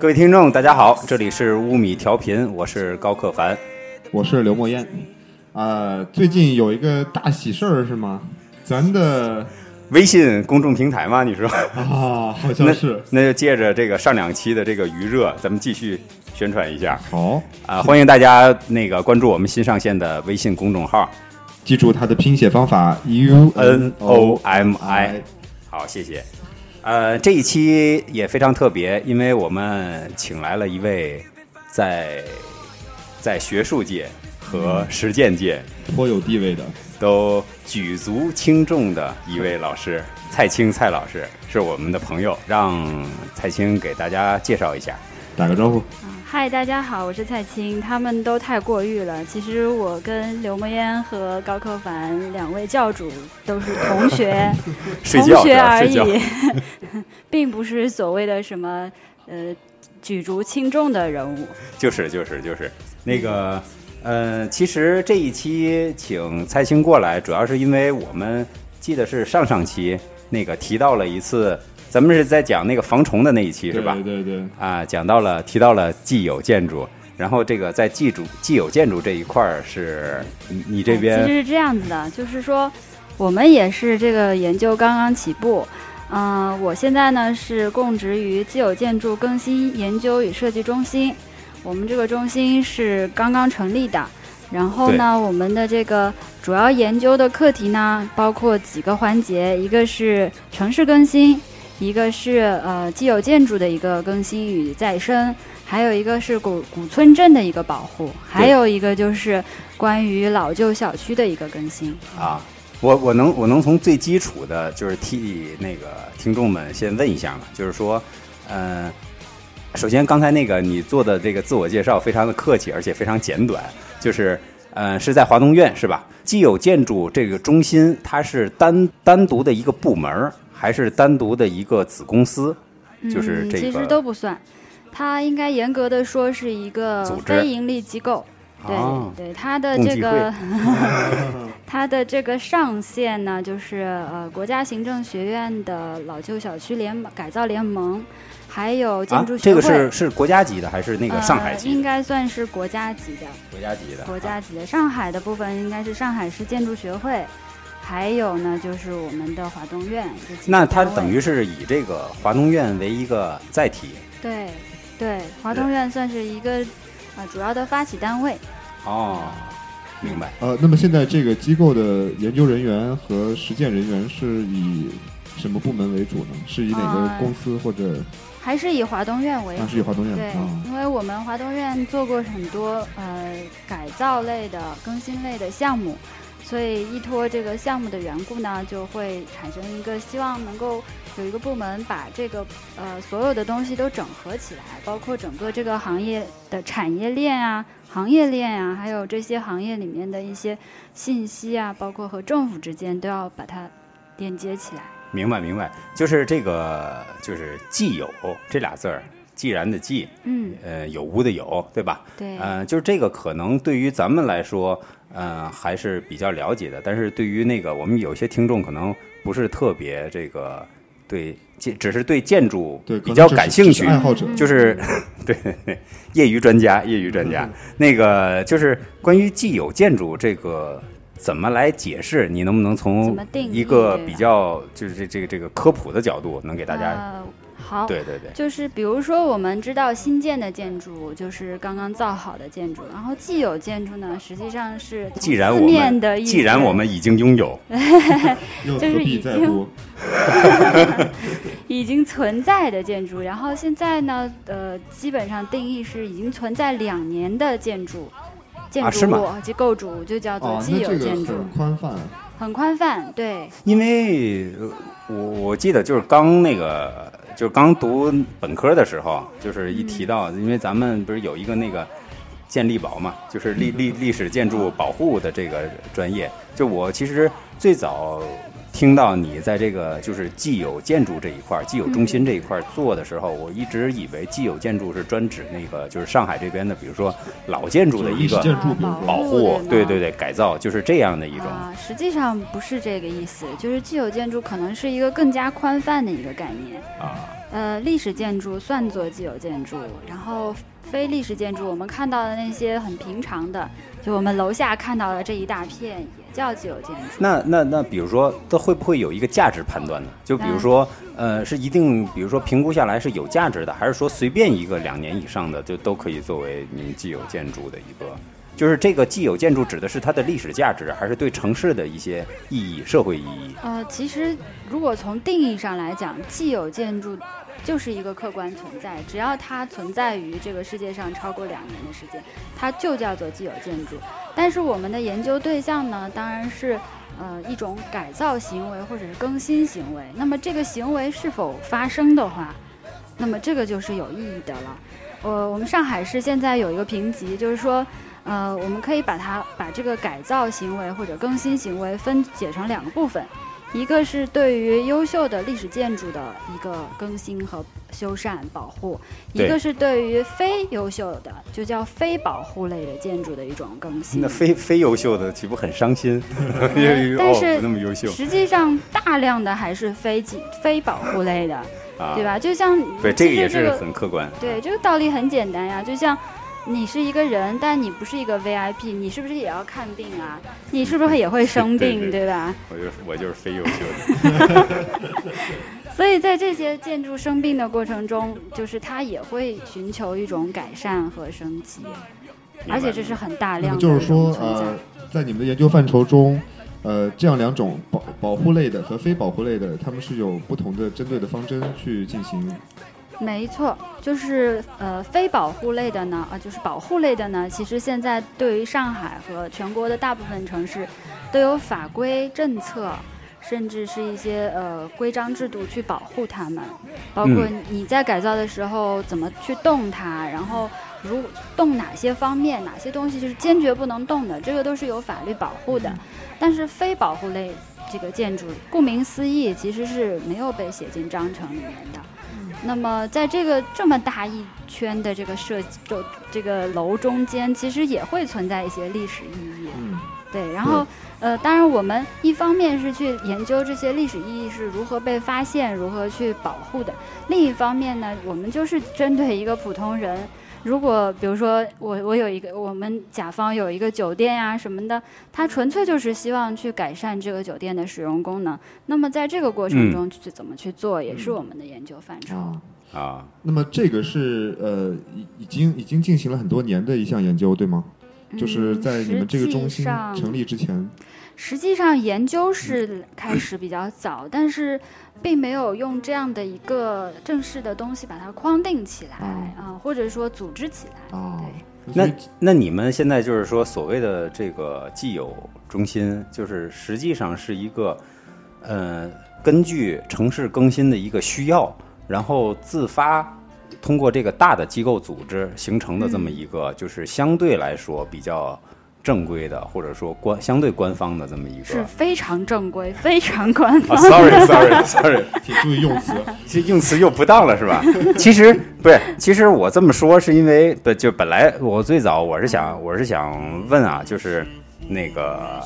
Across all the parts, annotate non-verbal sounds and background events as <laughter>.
各位听众，大家好，这里是乌米调频，我是高克凡，我是刘墨烟。啊，最近有一个大喜事儿是吗？咱的微信公众平台吗？你说啊，好像是。<laughs> 那就借着这个上两期的这个余热，咱们继续宣传一下。好啊，欢迎大家那个关注我们新上线的微信公众号，记住它的拼写方法 U N O M I。好，谢谢。呃，这一期也非常特别，因为我们请来了一位在在学术界和实践界颇有地位的，都举足轻重的一位老师蔡青蔡老师，是我们的朋友，让蔡青给大家介绍一下，打个招呼。嗨，大家好，我是蔡青。他们都太过誉了。其实我跟刘墨烟和高克凡两位教主都是同学，<laughs> 同学而已，<laughs> 并不是所谓的什么呃举足轻重的人物。就是就是就是那个呃，其实这一期请蔡青过来，主要是因为我们记得是上上期那个提到了一次。咱们是在讲那个防虫的那一期是吧？对对对。啊，讲到了提到了既有建筑，然后这个在既主既有建筑这一块儿是你你这边其实是这样子的，就是说我们也是这个研究刚刚起步，嗯，我现在呢是供职于既有建筑更新研究与设计中心，我们这个中心是刚刚成立的，然后呢，我们的这个主要研究的课题呢包括几个环节，一个是城市更新。一个是呃既有建筑的一个更新与再生，还有一个是古古村镇的一个保护，还有一个就是关于老旧小区的一个更新。啊，我我能我能从最基础的，就是替那个听众们先问一下嘛，就是说，呃，首先刚才那个你做的这个自我介绍非常的客气，而且非常简短，就是呃是在华东院是吧？既有建筑这个中心，它是单单独的一个部门。还是单独的一个子公司，就是这个，其实都不算，它应该严格的说是一个非盈利机构。对对，它的这个，<laughs> <laughs> 它的这个上线呢，就是呃国家行政学院的老旧小区联改造联盟，还有建筑学会。这个是是国家级的还是那个上海级？应该算是国家级的。国家级的。国家级的，上海的部分应该是上海市建筑学会。还有呢，就是我们的华东院。那它等于是以这个华东院为一个载体。对，对，华东院算是一个呃主要的发起单位。哦，明白。呃，那么现在这个机构的研究人员和实践人员是以什么部门为主呢？是以哪个公司或者？还是以华东院为主？还是以华东院。对，因为我们华东院做过很多呃改造类的、更新类的项目。所以依托这个项目的缘故呢，就会产生一个希望能够有一个部门把这个呃所有的东西都整合起来，包括整个这个行业的产业链啊、行业链啊，还有这些行业里面的一些信息啊，包括和政府之间都要把它连接起来。明白，明白，就是这个就是既有这俩字儿，既然的既，嗯，呃，有无的有，对吧？对，嗯，就是这个可能对于咱们来说。嗯，还是比较了解的，但是对于那个我们有些听众可能不是特别这个对建，只是对建筑比较感兴趣，爱好者就是 <laughs> 对业余专家，业余专家。那个就是关于既有建筑这个怎么来解释？你能不能从一个比较就是这这个这个科普的角度，能给大家？好，对对对，就是比如说，我们知道新建的建筑就是刚刚造好的建筑，然后既有建筑呢，实际上是既然我们既然我们已经拥有，<laughs> 就是已经 <laughs> 已经存在的建筑，然后现在呢，呃，基本上定义是已经存在两年的建筑，建筑物及构筑就叫做既有建筑，很宽泛，很宽泛，对，因为我我记得就是刚那个。就刚读本科的时候，就是一提到，因为咱们不是有一个那个建立保嘛，就是历历历史建筑保护的这个专业。就我其实最早听到你在这个就是既有建筑这一块、既有中心这一块做的时候，我一直以为既有建筑是专指那个就是上海这边的，比如说老建筑的一个保护，对对对，改造就是这样的一种。啊实际上不是这个意思，就是既有建筑可能是一个更加宽泛的一个概念啊。呃，历史建筑算作既有建筑，然后非历史建筑，我们看到的那些很平常的，就我们楼下看到的这一大片，也叫既有建筑。那那那，比如说，它会不会有一个价值判断呢？就比如说，呃，是一定，比如说评估下来是有价值的，还是说随便一个两年以上的就都可以作为您既有建筑的一个？就是这个既有建筑指的是它的历史价值，还是对城市的一些意义、社会意义？呃，其实如果从定义上来讲，既有建筑就是一个客观存在，只要它存在于这个世界上超过两年的时间，它就叫做既有建筑。但是我们的研究对象呢，当然是呃一种改造行为或者是更新行为。那么这个行为是否发生的话，那么这个就是有意义的了。呃，我们上海市现在有一个评级，就是说。呃，我们可以把它把这个改造行为或者更新行为分解成两个部分，一个是对于优秀的历史建筑的一个更新和修缮保护，一个是对于非优秀的就叫非保护类的建筑的一种更新。那非非优秀的岂不很伤心？<laughs> 但是那么优秀，实际上大量的还是非非保护类的，对吧？就像对这个也是很客观。对，这个道理很简单呀，就像。你是一个人，但你不是一个 VIP，你是不是也要看病啊？你是不是也会生病，<laughs> 对吧？我就我就是非优秀的。<laughs> 所以在这些建筑生病的过程中，就是它也会寻求一种改善和升级，而且这是很大量的。就是说，呃，在你们的研究范畴中，呃，这样两种保保护类的和非保护类的，他们是有不同的针对的方针去进行。没错，就是呃非保护类的呢，啊就是保护类的呢，其实现在对于上海和全国的大部分城市，都有法规政策，甚至是一些呃规章制度去保护它们，包括你在改造的时候怎么去动它，然后如动哪些方面，哪些东西就是坚决不能动的，这个都是有法律保护的。但是非保护类这个建筑，顾名思义，其实是没有被写进章程里面的。那么，在这个这么大一圈的这个设就这个楼中间，其实也会存在一些历史意义。嗯，对。然后，呃，当然，我们一方面是去研究这些历史意义是如何被发现、如何去保护的；另一方面呢，我们就是针对一个普通人。如果比如说我我有一个我们甲方有一个酒店呀什么的，他纯粹就是希望去改善这个酒店的使用功能。那么在这个过程中去怎么去做，也是我们的研究范畴啊。那么这个是呃已已经已经进行了很多年的一项研究，对吗？就是在你们这个中心成立之前。实际上研究是开始比较早，但是。并没有用这样的一个正式的东西把它框定起来啊，或者说组织起来。哦，那那你们现在就是说所谓的这个既有中心，就是实际上是一个呃，根据城市更新的一个需要，然后自发通过这个大的机构组织形成的这么一个，就是相对来说比较。正规的，或者说官相对官方的这么一个，是非常正规、<laughs> 非常官方。Sorry，Sorry，Sorry，请 <laughs> 注意用词，这用词又不当了，是吧？其 <laughs> 实不是，其实我这么说是因为不就本来我最早我是想我是想问啊，就是那个，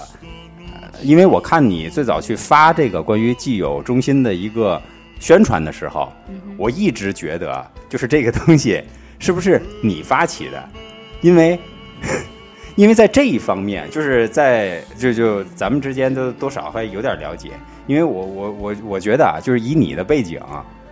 因为我看你最早去发这个关于既有中心的一个宣传的时候，我一直觉得就是这个东西是不是你发起的，因为。因为在这一方面，就是在就就咱们之间都多少还有点了解。因为我我我我觉得啊，就是以你的背景，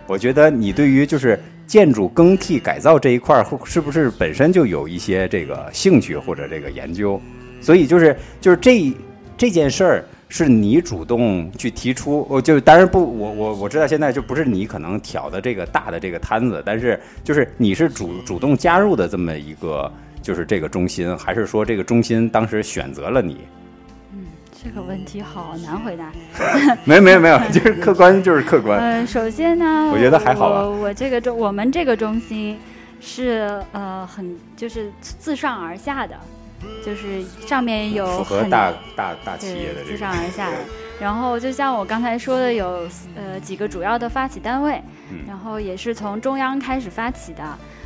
我觉得你对于就是建筑更替改造这一块儿，是不是本身就有一些这个兴趣或者这个研究？所以就是就是这这件事儿是你主动去提出，我就当然不，我我我知道现在就不是你可能挑的这个大的这个摊子，但是就是你是主主动加入的这么一个。就是这个中心，还是说这个中心当时选择了你？嗯，这个问题好难回答。<laughs> 没有没有没有，就是 <laughs> 客观就是客观。嗯，首先呢，我觉得还好。我我这个中我们这个中心是呃很就是自上而下的，就是上面有符合大大大企业的自上而下的。然后就像我刚才说的，有呃几个主要的发起单位，然后也是从中央开始发起的。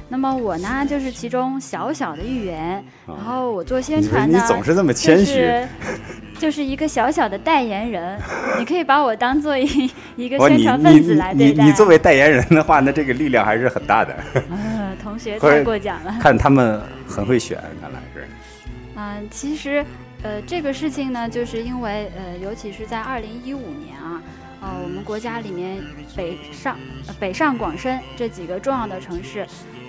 那么我呢，就是其中小小的一员。然后我做宣传呢，你总是这么谦虚。就是一个小小的代言人，你可以把我当做一一个宣传分子来对待。你你作为代言人的话，那这个力量还是很大的。呃，同学 <laughs> 太过奖了。看他们很会选，看来是。嗯，其实，呃，这个事情呢，就是因为，呃，尤其是在二零一五年啊，呃，我们国家里面北上、呃北上广深这几个重要的城市，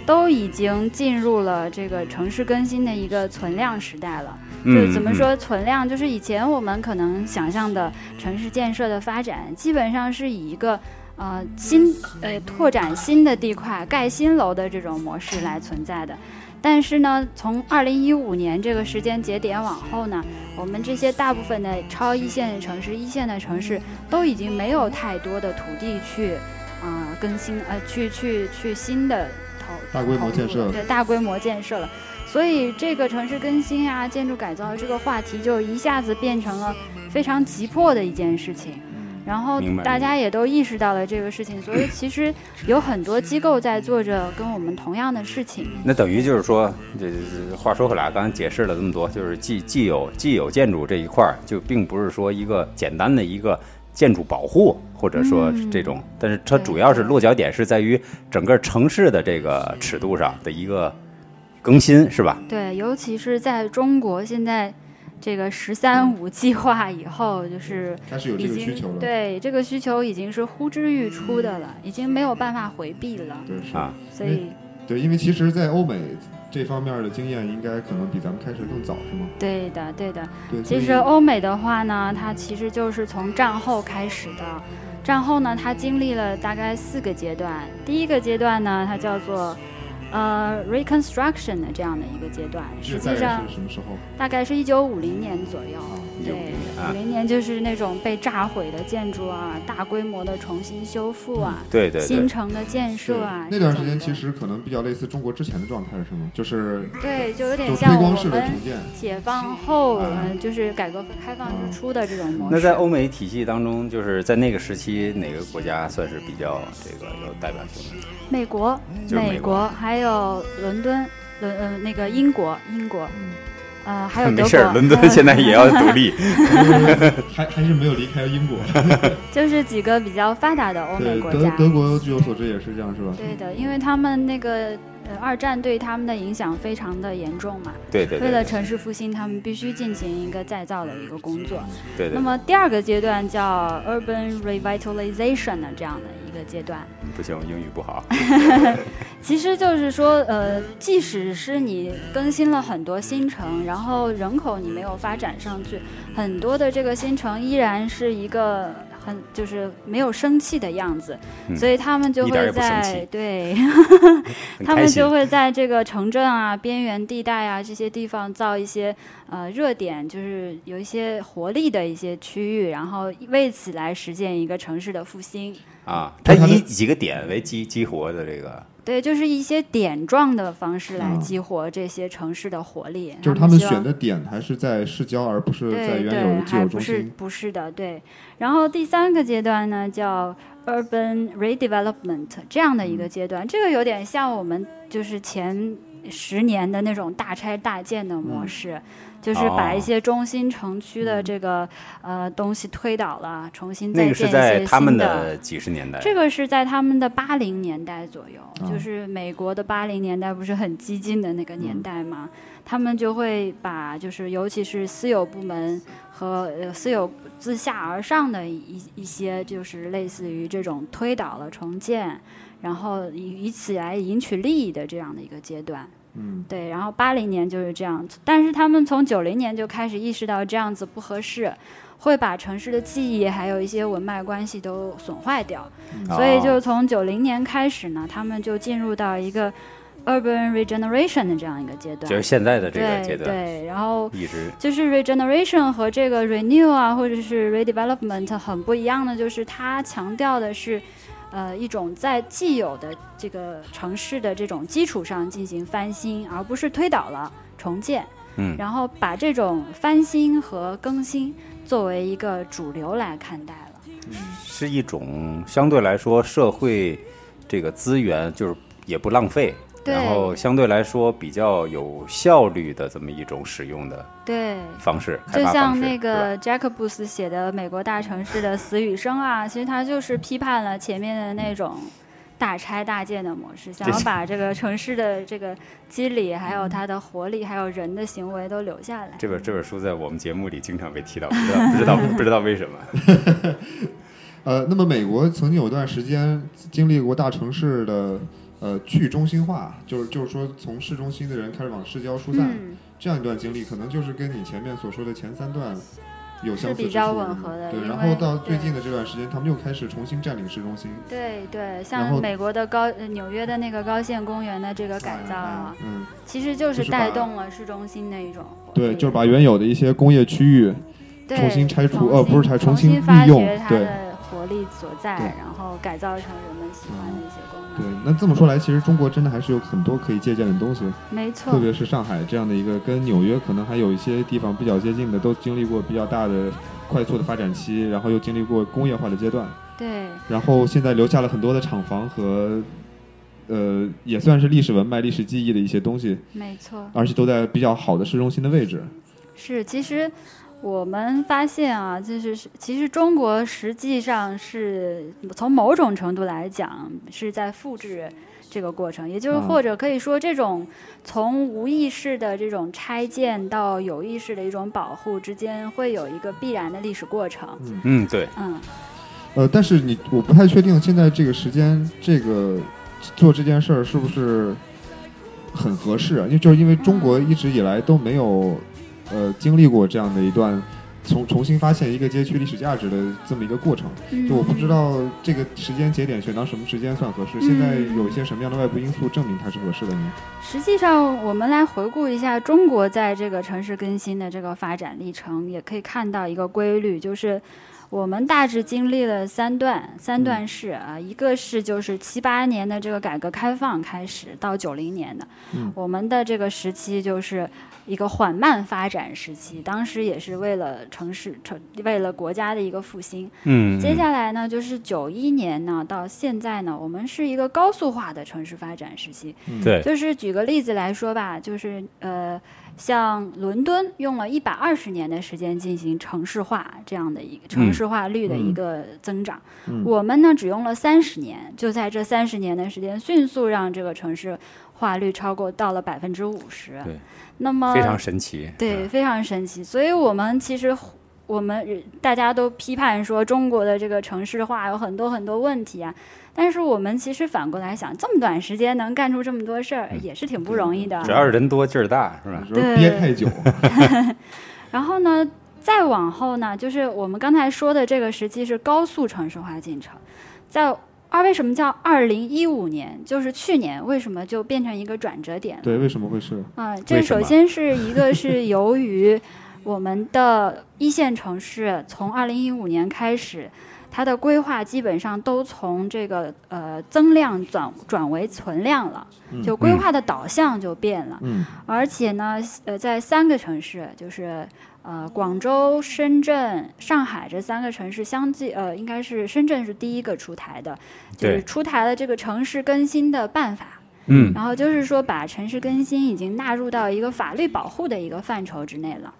都已经进入了这个城市更新的一个存量时代了。就是怎么嗯？说存量？就是以前我们可能想象的城市建设的发展，基本上是以一个呃新呃拓展新的地块、盖新楼的这种模式来存在的。但是呢，从二零一五年这个时间节点往后呢，我们这些大部分的超一线城市、一线的城市都已经没有太多的土地去啊、呃更新呃去去去新的投大规模建设了对大规模建设了。所以这个城市更新啊、建筑改造这个话题就一下子变成了非常急迫的一件事情。然后大家也都意识到了这个事情，所以其实有很多机构在做着跟我们同样的事情。那等于就是说，这这话说回来，刚才解释了这么多，就是既既有既有建筑这一块儿，就并不是说一个简单的一个建筑保护，或者说嗯这种，但是它主要是落脚点是在于整个城市的这个尺度上的一个更新，是吧？对，尤其是在中国现在这个“十三五”计划以后，就是开始有这已经个需求了。对这个需求已经是呼之欲出的了，已经没有办法回避了。对是啊所以，对，因为其实，在欧美这方面的经验，应该可能比咱们开始更早，是吗？对的，对的。对，其实欧美的话呢，它其实就是从战后开始的。战后呢，它经历了大概四个阶段。第一个阶段呢，它叫做呃 Reconstruction 的这样的一个阶段，实际上是什么时候？大概是一九五零年左右。对，1950啊五零年就是那种被炸毁的建筑啊，大规模的重新修复啊，对对对，新城的建设啊。那段时间其实可能比较类似中国之前的状态，是吗？就是对，就有点像我推光式的们重建。解放后，啊嗯，就是改革开放之初的这种模式。那在欧美体系当中，就是在那个时期，哪个国家算是比较这个有代表性的？美国、美国国还有伦敦、伦呃那个英国、英国，嗯呃还有德国。没事，伦敦呃现在也要独立。<laughs> 还还是没有离开英国。<laughs> <laughs> 就是几个比较发达的欧美国家。德国据我所知也是这样，是吧？对的，因为他们那个呃二战对他们的影响非常的严重嘛，对对对为了城市复兴，他们必须进行一个再造的一个工作。对对那，么第二个阶段叫 urban revitalization 的这样的一个阶段，不行，英语不好。<laughs> 其实就是说，呃，即使是你更新了很多新城，然后人口你没有发展上去，很多的这个新城依然是一个很就是没有生气的样子，嗯所以他们就会在对。<laughs> 他们就。会在这个城镇啊、边缘地带啊这些地方造一些呃热点，就是有一些活力的一些区域，然后为此来实现一个城市的复兴。啊，它以几个点为激激活的这个，对，就是一些点状的方式来嗯激活这些城市的活力。就是他们选的点还是在市郊，而不是在原有的对，还不既有中心。是不是的，对。然后第三个阶段呢，叫 urban redevelopment 这样的一嗯个阶段，这个有点像我们就是前十年的那种大拆大建的模嗯式，就是把一哦些中心城区的嗯这个、呃东西推倒了，重新再那个是建一些在他们新的几十年代。这个是在他们的八零年代左右，啊就是美国的八零年代不是很激进的那个年代嘛，他们就会把就是尤其是私有部门和呃私有自下而上的一一些就是类似于这种推倒了重建，然后以以此来赢取利益的这样的一个阶段。嗯，对，然后八零年就是这样子，但是他们从九零年就开始意识到这样子不合适，会把城市的记忆还有一些文脉关系都损坏掉，所以就哦从九零年开始呢，他们就进入到一个 urban regeneration 的这样一个阶段。就是现在的这个对阶段，对，然后一直就是 regeneration 和这个 renew 啊，或者是 redevelopment 很不一样的，就是它强调的是，呃，一种在既有的这个城市的这种基础上进行翻新，而不是推倒了重建。嗯然后把这种翻新和更新作为一个主流来看待了。是一种相对来说社会这个资源就是也不浪费，对然后相对来说比较有效率的这么一种使用的对，方式，就像那个是吧 Jacobus 写的《美国大城市的死与生》啊，其实他就是批判了前面的那种大拆大建的模式，想要把这个城市的这个机理、还有它的活力、还有人的行为都留下来。这本这本书在我们节目里经常被提到，不知道不知道 <laughs> 不知道为什么。<laughs> 呃，那么美国曾经有段时间经历过大城市的呃去中心化，就是就是说从市中心的人开始往市郊疏散，嗯，这样一段经历，可能就是跟你前面所说的前三段有相比较吻合的对，然后到最近的这段时间，他们又开始重新占领市中心，对对，像美国的高呃纽约的那个高线公园的这个改造啊，嗯，其实就就是带动了市中心的一种对，就是把原有的一些工业区域，重新拆除呃不是拆重重新利用对活力所在，然后改造成人们喜欢的一些功对。，那这么说来，其实中国真的还是有很多可以借鉴的东西，没错特，别是上海这样的一个跟纽约可能还有一些地方比较接近的，都经历过比较大的快速的发展期，然后又经历过工业化的阶段，对然后现在留下了很多的厂房和。呃，也算是历史文脉、历史记忆的一些东西，没错，而且都在比较好的市中心的位置。是其实。我们发现啊，就是是其实中国实际上是从某种程度来讲是在复制这个过程，也就是嗯或者可以说这种从无意识的这种拆建到有意识的一种保护之间会有一个必然的历史过程。嗯，对，嗯，呃，但是你我不太确定现在这个时间，这个做这件事儿是不是很合适啊？因为就是因为中国一直以来都没有呃经历过这样的一段重重新发现一个街区历史价值的这么一个过程。就我不知道这个时间节点选到什么时间算合适。现在有一些什么样的外部因素证明它是合适的呢？实际上，我们来回顾一下中国在这个城市更新的这个发展历程，也可以看到一个规律，就是我们大致经历了三段三段式啊，一个是就是七八年的这个改革开放开始到九零年的，嗯我们的这个时期就是一个缓慢发展时期，当时也是为了城市城为了国家的一个复兴。嗯，接下来呢，就是九一年呢到现在呢，我们是一个高速化的城市发展时期。嗯对，就是举个例子来说吧，就是呃，像伦敦用了一百二十年的时间进行城市化这样的一个城市化率的一个增长，嗯我们呢只用了三十年，就在这三十年的时间，迅速让这个城市化率超过到了百分之五十。对，那么非常神奇。对，嗯非常神奇。所以我们其实我们大家都批判说中国的这个城市化有很多很多问题啊，但是我们其实反过来想，这么短时间能干出这么多事儿，也是挺不容易的。主要是人多劲儿大，是吧有？时候憋太久，然后呢，再往后呢，就是我们刚才说的这个时期是高速城市化进程，在二为什么叫二零一五年？就是去年为什么就变成一个转折点了？对，为什么会是？啊、这首先是一个是由于我们的一线城市从二零一五年开始，它的规划基本上都从这个呃增量转转为存量了，嗯就规划的导向就变了。嗯而且呢，呃，在三个城市，就是呃广州、深圳、上海这三个城市相继，呃，应该是深圳是第一个出台的，就是出台了这个城市更新的办法。嗯，然后就是说，把城市更新已经纳入到一个法律保护的一个范畴之内了。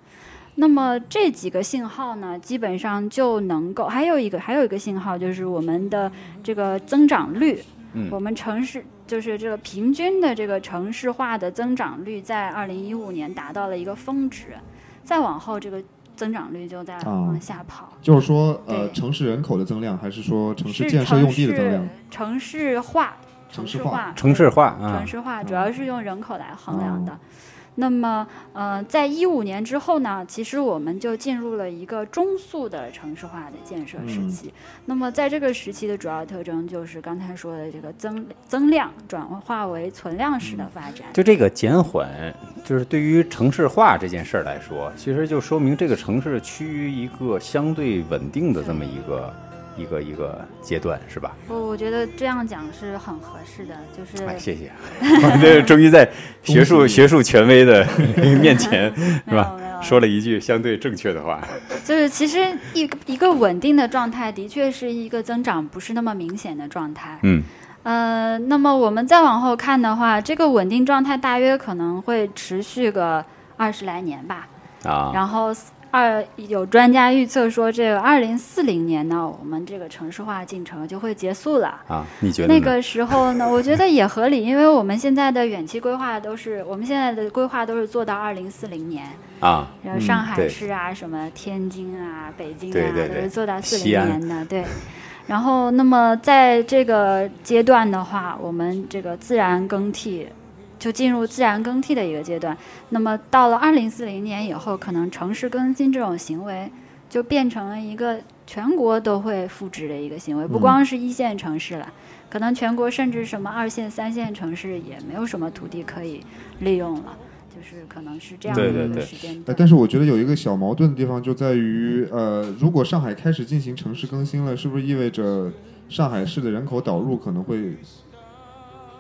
那么这几个信号呢，基本上就能够，还有一个还有一个信号就是我们的这个增长率，嗯。我们城市就是这个平均的这个城市化的增长率，在二零一五年达到了一个峰值，再往后这个增长率就在往下跑。就是说，呃，城市人口的增量，还是说城市建设用地的增量？城市化，城市化。市化，城市化啊。城，市化主要是用人口来衡量的。那么，呃，在一五年之后呢，其实我们就进入了一个中速的城市化的建设时期。那么，在这个时期的主要特征就是刚才说的这个增增量转化为存量式的发展。就这个减缓，就是对于城市化这件事儿来说，其实就说明这个城市趋于一个相对稳定的这么一个一个一个阶段，是吧？不我觉得这样讲是很合适的，就是哎，谢谢，<laughs> 我这终于在学术学术权威的面前，<laughs> 是没有吧？没有说了一句相对正确的话，<laughs> 就是其实一个一个稳定的状态，的确是一个增长不是那么明显的状态。嗯呃，那么我们再往后看的话，这个稳定状态大约可能会持续个二十来年吧。啊，然后二有专家预测说，这个二零四零年呢，我们这个城市化进程就会结束了。啊，你觉得那个时候呢，<laughs> 我觉得也合理，因为我们现在的远期规划都是，我们现在的规划都是做到二零四零年，啊，然后上海市啊、什么天津啊、北京啊，对对对。都是做到四零年的，对。然后，那么在这个阶段的话，我们这个自然更替就进入自然更替的一个阶段。那么到了二零四零年以后，可能城市更新这种行为就变成了一个全国都会复制的一个行为，不嗯光是一线城市了，可能全国甚至什么二线、三线城市也没有什么土地可以利用了，就是可能是这样的对对对一个时间。但是我觉得有一个小矛盾的地方就在于，呃，如果上海开始进行城市更新了，是不是意味着上海市的人口导入可能会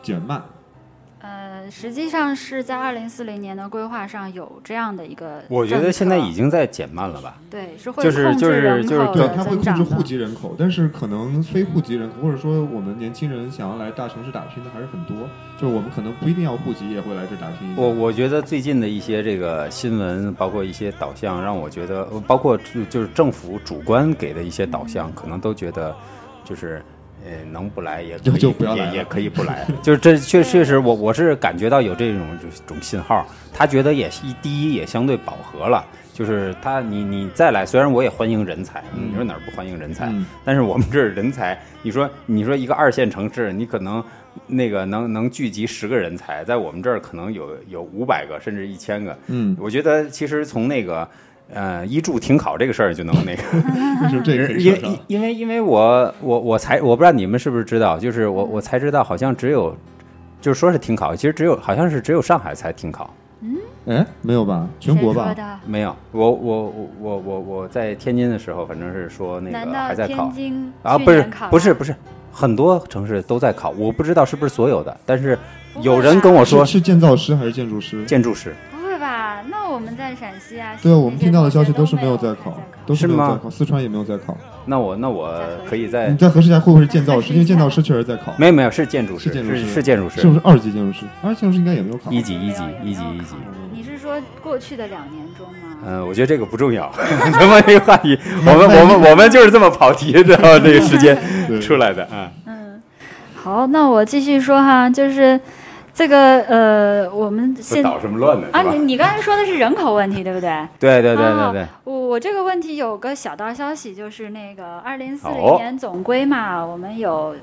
减慢？呃，实际上是在二零四零年的规划上有这样的一个，我觉得现在已经在减慢了吧？对是会就是控制就是人就是对，它会控制户。籍人口，但是可能非户籍人口，或者说我们年轻人想要来大城市打拼的还是很多，就是我们可能不一定要户籍，也会来这打拼。我我觉得最近的一些这个新闻，包括一些导向，让我觉得，呃包括就就是政府主观给的一些导向，可能都觉得就是。呃，能不来也可以，就就不要来也也可以不来，<laughs> 就是这确确实我我是感觉到有这种这种信号，他觉得也一第一也相对饱和了，就是他你你再来，虽然我也欢迎人才，嗯你说哪儿不欢迎人才？嗯但是我们这儿人才，你说你说一个二线城市，你可能那个能能聚集十个人才，在我们这儿可能有有五百个甚至一千个。嗯，我觉得其实从那个呃一注停考这个事儿就能那个，<laughs> 就是这个可以因为。因为因为我我我才我不知道你们是不是知道，就是我我才知道好像只有就是说是停考，其实只有好像是只有上海才停考。哎，没有吧？全国吧？没有，我我我我我我在天津的时候，反正是说那个还在考啊，不是不是不是，很多城市都在考，我不知道是不是所有的，但是有人跟我说是是建造师还是建筑师？建筑师吧？那我们在陕西啊，对啊，我们听到的消息都是没有在在考，都是没有在考，四川也没有在考。那我那我可以在你再核实一下会不会是建造师？因为建造师确实在考，没有没有是建筑师是是建筑师是建筑师是不是二级建筑师？二级建筑师应该也没有考。一级一级一级一级。你是说过去的两年中吗？嗯，我觉得这个不重要，咱们这个话题，我们我们我们就是这么跑题，知道？这个时间出来的啊。嗯，好，那我继续说哈，就是这个呃，我们不现捣什么乱呢？啊，你？你刚才说的是人口问题，对不对？对对对对哦对，我我这个问题有个小道消息，就是那个二零四零哦年总规嘛，我们有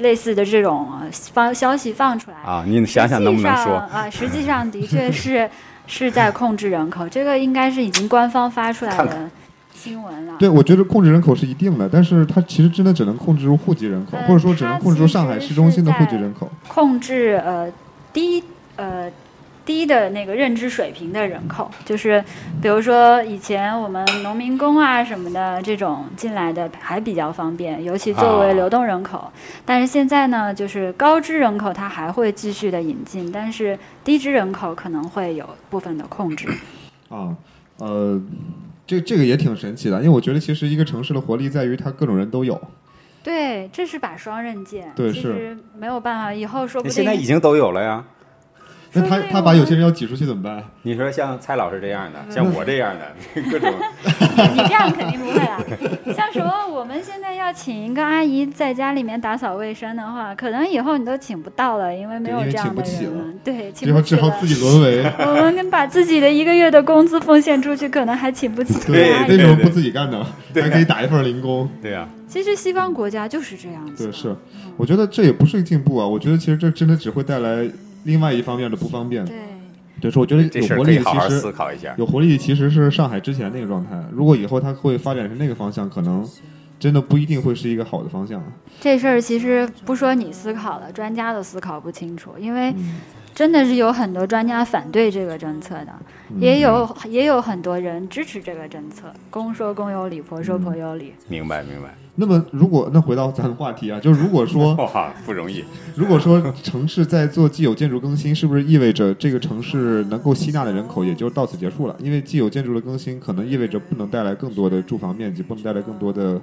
类似的这种呃放消息放出来。啊，你想想能不能说？实际上啊，实际上的确是 <laughs> 是在控制人口，这个应该是已经官方发出来看的新闻了。对，我觉得控制人口是一定的，但是它其实真的只能控制住户籍人口，呃或者说只能控制住上海市中心的户籍人口。控制呃低呃低的那个认知水平的人口，就是比如说以前我们农民工啊什么的这种进来的还比较方便，尤其作为流动人口。但是现在呢，就是高知人口它还会继续的引进，但是低知人口可能会有部分的控制。啊，呃，这这个也挺神奇的，因为我觉得其实一个城市的活力在于它各种人都有。对，这是把双刃剑。对是其实没有办法，以后说不定现在已经都有了呀。那他他把有些人要挤出去怎么办？你说像蔡老师这样的，嗯像我这样的，<laughs> 各种你这样肯定不会了。像什么，我们现在要请一个阿姨在家里面打扫卫生的话，可能以后你都请不到了，因为没有这样的请不起了人了。对，请只好不起了。只好自己沦为。我们跟把自己的一个月的工资奉献出去，可能还请不起对。为什么不自己干呢？还可以打一份零工。对呀，其实西方国家就是这样子。对，是，我觉得这也不是进步啊。我觉得其实这真的只会带来另外一方面的不方便。对，就是我觉得有活力其实思考一下。有活力其实是上海之前那个状态。如果以后它会发展成那个方向，可能真的不一定会是一个好的方向啊。这事儿其实不说你思考了，专家都思考不清楚，因为嗯真的是有很多专家反对这个政策的。嗯也有也有很多人支持这个政策，公说公有理，婆说婆有理。明白明白。那么，如果那回到咱的话题啊，就是如果说 <laughs> 哇，不容易。如果说城市在做既有建筑更新，是不是意味着这个城市能够吸纳的人口也就到此结束了？因为既有建筑的更新可能意味着不能带来更多的住房面积，不能带来更多的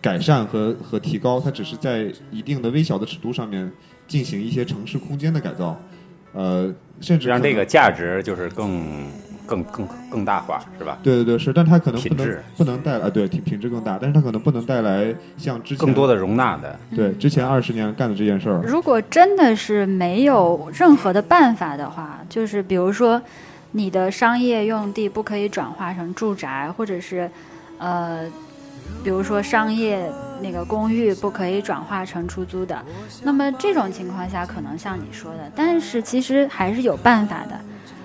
改善和和提高，它只是在一定的微小的尺度上面进行一些城市空间的改造，呃，甚至让这个价值就是更更更更大化，是吧？对对对是，但它可能不能品质不能带来对品品质更大，但是它可能不能带来像之前更多的容纳的，对之前二十年干的这件事儿，如果真的是没有任何的办法的话，就是比如说你的商业用地不可以转化成住宅，或者是呃，比如说商业那个公寓不可以转化成出租的，那么这种情况下可能像你说的，但是其实还是有办法的，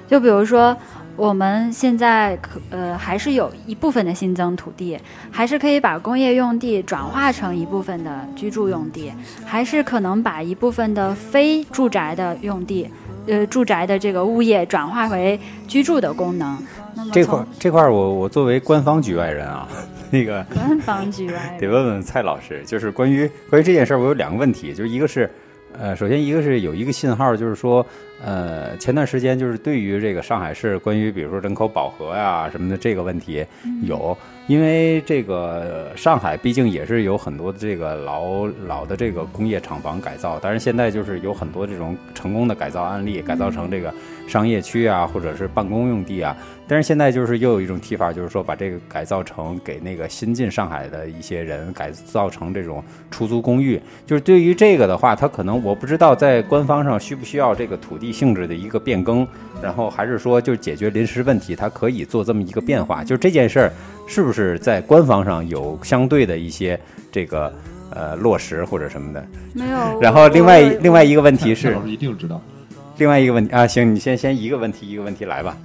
就比如说。我们现在可呃还是有一部分的新增土地，还是可以把工业用地转化成一部分的居住用地，还是可能把一部分的非住宅的用地，呃，住宅的这个物业转化为居住的功能。这块儿这块儿我我作为官方局外人啊，<laughs> 那个官方局外得问问蔡老师，就是关于关于这件事儿，我有两个问题，就是一个是，呃，首先一个是有一个信号，就是说，呃，前段时间就是对于这个上海市关于比如说人口饱和呀什么的这个问题有，因为这个上海毕竟也是有很多的这个老老的这个工业厂房改造，但是现在就是有很多这种成功的改造案例，改造成这个商业区啊，或者是办公用地啊。但是现在就是又有一种提法，就是说把这个改造成给那个新进上海的一些人改造成这种出租公寓。就是对于这个的话，他可能我不知道在官方上需不需要这个土地性质的一个变更，然后还是说就解决临时问题，它可以做这么一个变化。就这件事儿是不是在官方上有相对的一些这个呃落实或者什么的？没有。然后另外我另外一个问题是老师一定知道。另外一个问题啊，行，你先先一个问题一个问题来吧。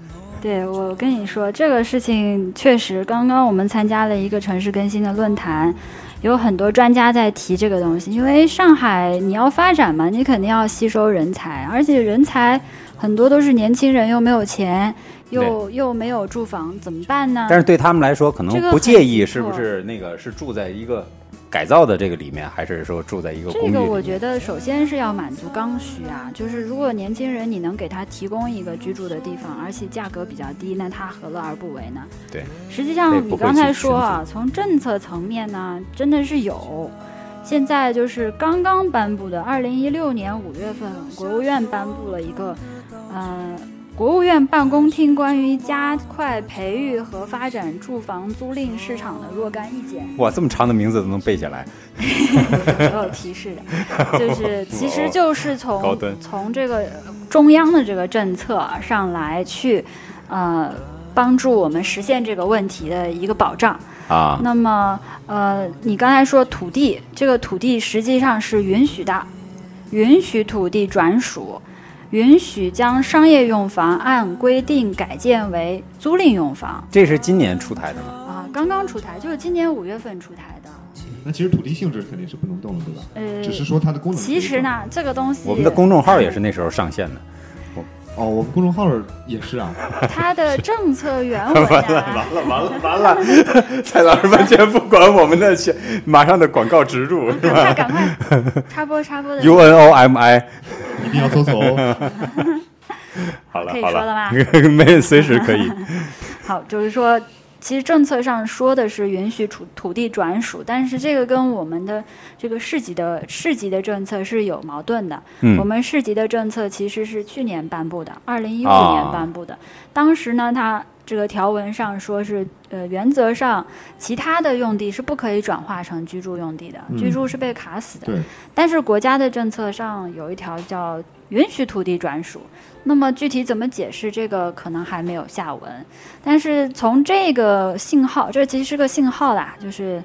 对，我跟你说，这个事情确实，刚刚我们参加了一个城市更新的论坛，有很多专家在提这个东西。因为上海你要发展嘛，你肯定要吸收人才，而且人才很多都是年轻人，又没有钱，又又没有住房，怎么办呢？但是对他们来说，可能不介意是不是那个是住在一个改造的这个里面，还是说住在一个公这个？我觉得首先是要满足刚需啊，就是如果年轻人你能给他提供一个居住的地方，而且价格比较低，那他何乐而不为呢？对，实际上你刚才说啊，从政策层面呢，真的是有。现在就是刚刚颁布的，二零一六年五月份，国务院颁布了一个，呃，国务院办公厅关于加快培育和发展住房租赁市场的若干意见。哇，这么长的名字都能背下来，<laughs> 都有提示的，就是其实就是从 <laughs> 从这个中央的这个政策上来去，呃，帮助我们实现这个问题的一个保障。啊，那么，呃，你刚才说土地，这个土地实际上是允许的，允许土地转属，允许将商业用房按规定改建为租赁用房这是今年出台的吗？啊，刚刚出台，就是今年五月份出台的。那其实土地性质肯定是不能动了，对吧？呃，只是说它的功能。其实，呢，这个东西我们的公众号也是那时候上线的。哦，我们公众号也是啊。<laughs> 他的政策原文啊，了完了完了完了，<laughs> 蔡老师完全不管我们的马上的广告植入是赶吧快赶快插播插播的，？U N O M I，一定要搜索哦。<laughs> 可以好了好了说了吧，没随时可以。好，就是说，其实政策上说的是允许土土地转属，但是这个跟我们的这个市级的市级的政策是有矛盾的。嗯我们市级的政策其实是去年颁布的，二零一五啊年颁布的。当时呢，它这个条文上说是，呃，原则上其他的用地是不可以转化成居住用地的，嗯居住是被卡死的。对，但是国家的政策上有一条叫允许土地转属，那么具体怎么解释这个可能还没有下文。但是从这个信号，这其实是个信号啦，就是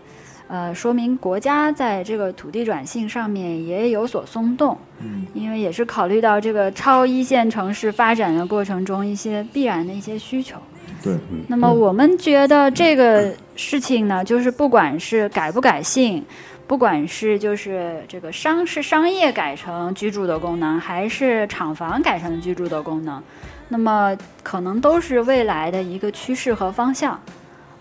呃说明国家在这个土地转性上面也有所松动，嗯，因为也是考虑到这个超一线城市发展的过程中一些必然的一些需求。对，那么我们觉得这个事情呢，就是不管是改不改姓，不管是就是这个商是商业改成居住的功能，还是厂房改成居住的功能，那么可能都是未来的一个趋势和方向。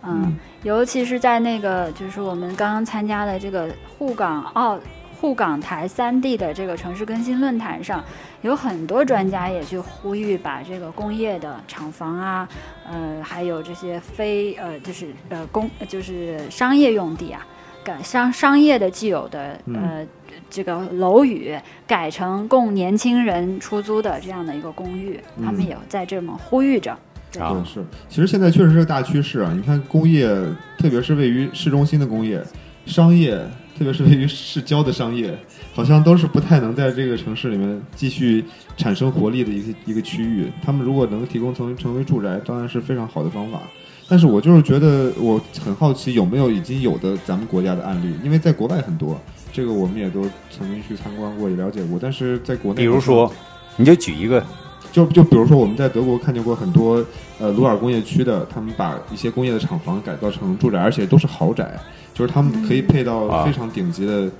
嗯，嗯尤其是在那个就是我们刚刚参加的这个沪港澳沪港台三地的这个城市更新论坛上，有很多专家也去呼吁把这个工业的厂房啊，呃，还有这些非呃就是呃工就是商业用地啊，改商商业的既有的嗯呃这个楼宇改成供年轻人出租的这样的一个公寓，他们嗯也在这么呼吁着。对啊，是，其实现在确实是个大趋势啊！你看工业，特别是位于市中心的工业、商业，特别是位于市郊的商业，好像都是不太能在这个城市里面继续产生活力的一个一个区域。他们如果能提供成成为住宅，当然是非常好的方法。但是我就是觉得，我很好奇有没有已经有的咱们国家的案例，因为在国外很多，这个我们也都曾经去参观过，也了解过。但是在国内，比如说，你就举一个就就比如说，我们在德国看见过很多呃鲁尔工业区的，他们把一些工业的厂房改造成住宅，而且都是豪宅，就是他们可以配到啊非常顶级的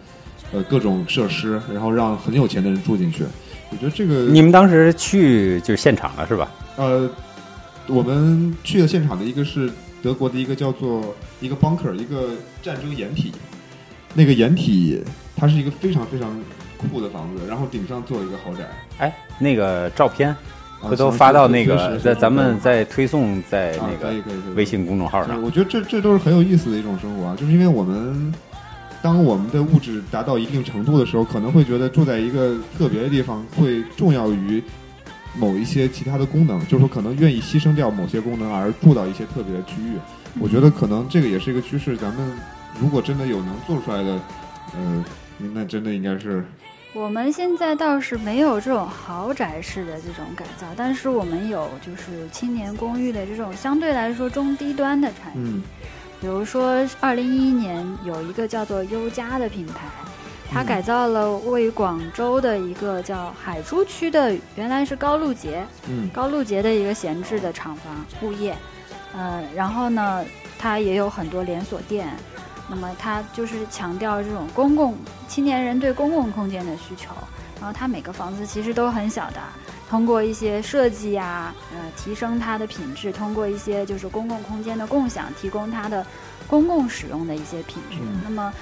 呃各种设施，然后让很有钱的人住进去。我觉得这个你们当时去就是现场了是吧？呃，我们去的现场的一个是德国的一个叫做一个 bunker，一个战争掩体，那个掩体它是一个非常非常酷的房子，然后顶上做了一个豪宅。哎，那个照片啊回头发到那确个，实在咱们再推送在啊那个微信公众号上。是我觉得这这都是很有意思的一种生活啊，就是因为我们当我们的物质达到一定程度的时候，可能会觉得住在一个特别的地方会重要于某一些其他的功能，就是说可能愿意牺牲掉某些功能而住到一些特别的区域。我觉得可能这个也是一个趋势，咱们如果真的有能做出来的，呃，那真的应该是我们现在倒是没有这种豪宅式的这种改造，但是我们有就是青年公寓的这种相对来说中低端的产品。嗯比如说，二零一一年有一个叫做优家的品牌，它嗯。改造了位于广州的一个叫海珠区的，原来是高露洁，嗯高露洁的一个闲置的厂房物业，呃，然后呢，它也有很多连锁店，那么它就是强调这种公共青年人对公共空间的需求，然后它每个房子其实都很小的，通过一些设计呀，呃，提升它的品质，通过一些就是公共空间的共享，提供它的公共使用的一些品质。嗯。那么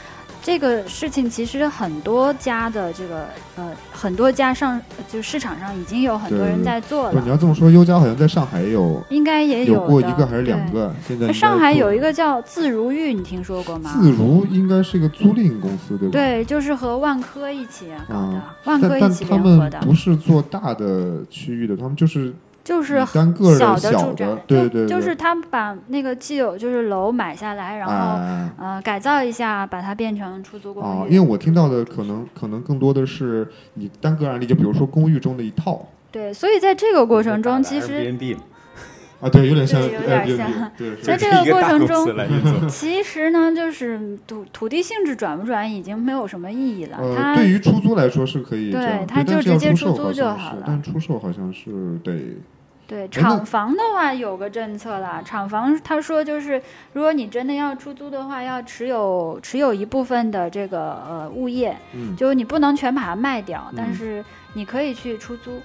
这个事情其实很多家的这个呃很多家上就市场上已经有很多人对对在做了你，要这么说，优家好像在上海也有应该也有过一个还是两个，现在上海有一个叫自如寓，你听说过吗？自如应该是一个租赁公司，对吧？对，就是和万科一起搞的，嗯万科一起联合的，们不是做大的区域的，他们就是就是单个儿小的小的住宅，对对对，就是他把那个既有就是楼买下来，然后、啊呃改造一下，把它变成出租公寓。啊，因为我听到的可能可能更多的是你单个案例，就比如说公寓中的一套对，所以在这个过程中，其实啊，对，有点像有点像对，在这个过程中 <laughs> 其实呢，就是土土地性质转不转已经没有什么意义了。呃，它对于出租来说是可以对样，它就直接出租就好了但出售好像是得对厂房的话有个政策啦，厂房他说就是，如果你真的要出租的话，要持有持有一部分的这个呃物业，嗯，就是你不能全把它卖掉，但嗯是你可以去出租。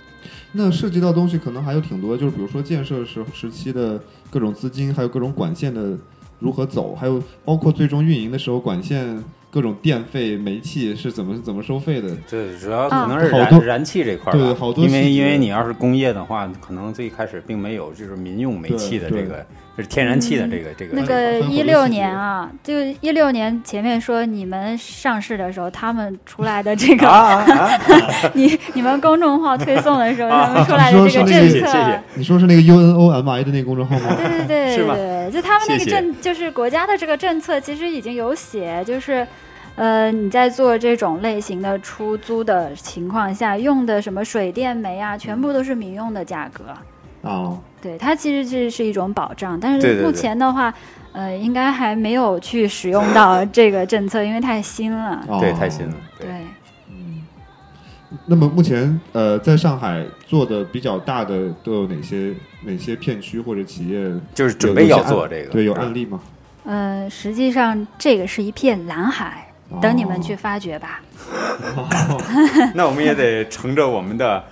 那涉及到东西可能还有挺多，就是比如说建设时时期的各种资金，还有各种管线的如何走，还有包括最终运营的时候管线各种电费、煤气是怎么怎么收费的。这主要可能是好多燃燃气这块儿吧，对好多因为因为你要是工业的话，可能最开始并没有就是民用煤气的这个，就是天然气的这个这个那个一六年啊，就一六年前面说你们上市的时候，他们出来的这个，啊啊啊！<laughs> 你你们公众号推送的时候，他们出来的这个政策，谢谢你说是那个 UNOMI 的那个公众号吗？对对对是吧对，就他们那个谢谢政，就是国家的这个政策，其实已经有写，就是。呃，你在做这种类型的出租的情况下，用的什么水电煤啊，全部都是民用的价格。哦，对，它其实这是一种保障，但是目前的话，呃，应该还没有去使用到 <laughs> 这个政策，因为太新了。哦对，太新了。对，对，那么目前呃，在上海做的比较大的都有哪些哪些片区或者企业？就是准备要做这个，对，有案例吗？呃，实际上这个是一片蓝海，等你们哦去发掘吧。<laughs> 那我们也得乘着我们的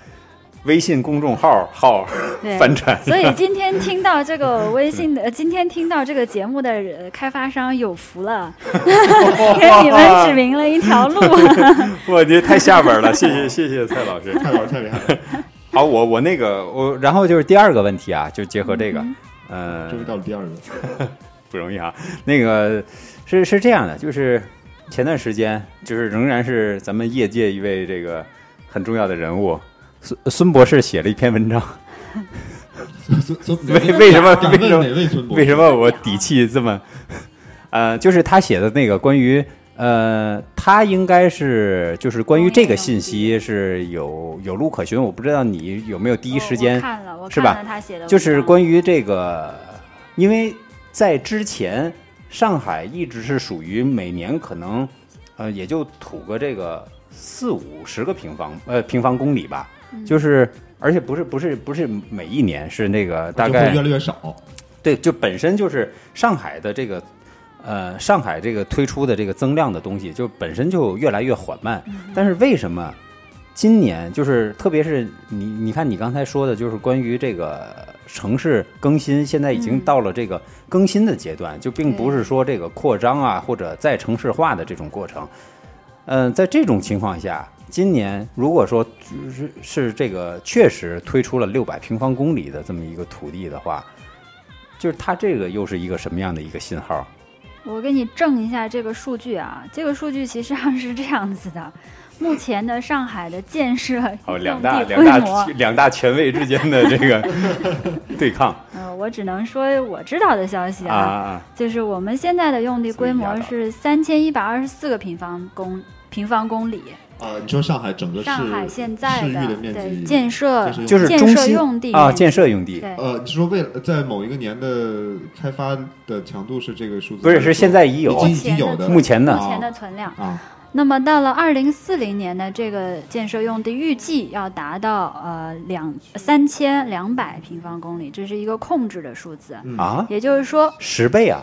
微信公众号号对，翻船。所以今天听到这个微信的，呃 <laughs> 今天听到这个节目的呃开发商有福了，<laughs> 给你们指明了一条路。我觉得太下本了，谢谢谢谢蔡老师。太好太厉害了，<laughs> 好，我我那个我，然后就是第二个问题啊，就结合这个，呃终，于到了第二个。<laughs> 不容易啊。那个是是这样的，就是前段时间就是仍然是咱们业界一位这个很重要的人物，孙孙博士写了一篇文章。孙孙 <laughs> 为为什么为什么？为什么我底气这么？呃，就是他写的那个关于呃，他应该是就是关于这个信息是有有路可循，我不知道你有没有第一时间我看了，我是吧？看了他写的，就是关于这个，因为在之前上海一直是属于每年可能呃也就吐个这个四五十个平方呃平方公里吧，嗯。就是而且不是不是不是每一年是那个大概越来越少。对，就本身就是上海的这个，呃，上海这个推出的这个增量的东西，就本身就越来越缓慢。但是为什么今年就是，特别是你，你看你刚才说的，就是关于这个城市更新，现在已经嗯到了这个更新的阶段，就并不是说这个扩张啊或者再城市化的这种过程。嗯、在这种情况下，今年如果说是是这个确实推出了六百平方公里的这么一个土地的话，就是它这个又是一个什么样的一个信号？我给你证一下这个数据啊，这个数据其实上是这样子的。<laughs> 目前的上海的建设哦，两大两大两大权威之间的这个 <laughs> 对抗呃，我只能说我知道的消息啊！就是我们现在的用地规模是三千一百二十四个平方公平方公里。啊，你说上海整个市上海现在市域的面积建设就是建中心设用地啊，建设用地呃，你说为了在某一个年的开发的强度是这个数字？不是是现在已有已经已经有的目前的目前的存量。啊，那么到了二零四零年呢这个建设用地，预计要达到呃两三千两百平方公里，这是一个控制的数字。嗯啊，也就是说，十倍啊！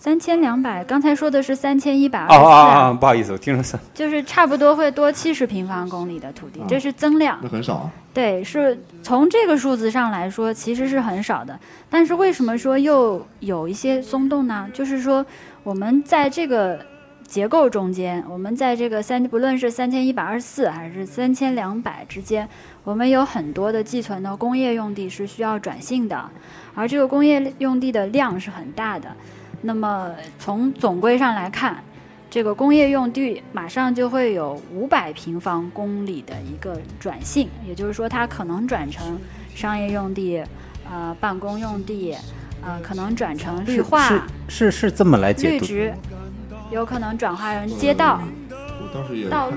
三千两百，刚才说的是三千一百二哦十四，啊啊啊，不好意思，我听成三 <laughs> 就是差不多会多七十平方公里的土地啊，这是增量。那很少啊。对，是从这个数字上来说，其实是很少的。但是为什么说又有一些松动呢？就是说，我们在这个结构中间，我们在这个三，不论是三千一百二十四还是三千两百之间，我们有很多的寄存的工业用地是需要转性的，而这个工业用地的量是很大的。那么从总规上来看，这个工业用地马上就会有五百平方公里的一个转性，也就是说，它可能转成商业用地，呃，办公用地，呃，可能转成绿化、是是是这么来解读绿植，有可能转化成街道、道路。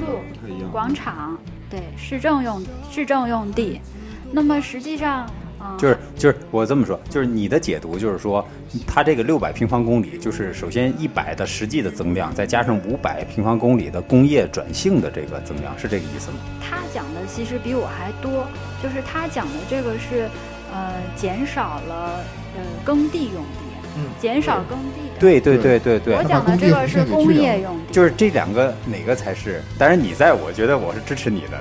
广场，对，市政用市政用地。那么实际上，嗯、就是就是我这么说，就是你的解读就是说，它这个六百平方公里，就是首先一百的实际的增量，再加上五百平方公里的工业转性的这个增量，是这个意思吗？他讲的其实比我还多，就是他讲的这个是，呃，减少了呃耕地用地，嗯减少耕地的。对对对对对我，讲的这个是工业用地，就是这两个哪个才是？当然你在，我觉得我是支持你的，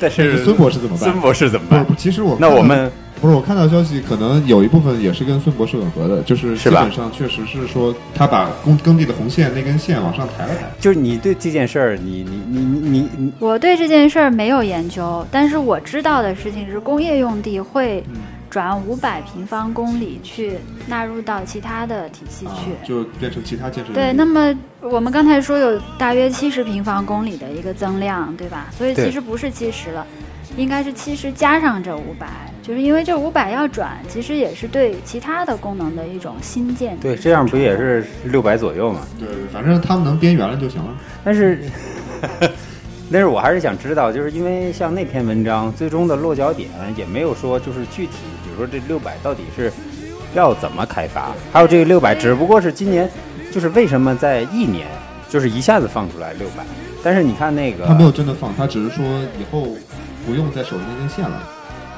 但是孙博士怎么办孙？博士怎么办？不是，其实我那我们不是我看到消息，可能有一部分也是跟孙博士吻合的，就是基本上确实是说他把工耕地的红线那根线往上抬了抬。就是你对这件事儿，你你你你你你我对这件事儿没有研究，但是我知道的事情是，工业用地会嗯，转五百平方公里去纳入到其他的体系啊去。就变成其他建设。对，那么我们刚才说有大约七十平方公里的一个增量，对吧？所以其实不是七十了，应该是七十加上这五百，就是因为这五百要转，其实也是对其他的功能的一种新建。对，这样不也是六百左右嘛？对，反正他们能边缘了就行了。但是，但是我还是想知道，就是因为像那篇文章最终的落脚点也没有说就是具体，说这六百到底是要怎么开发，还有这个六百只不过是今年就是为什么在一年就是一下子放出来六百，但是你看那个他没有真的放，他只是说以后不用再守着那根线了。啊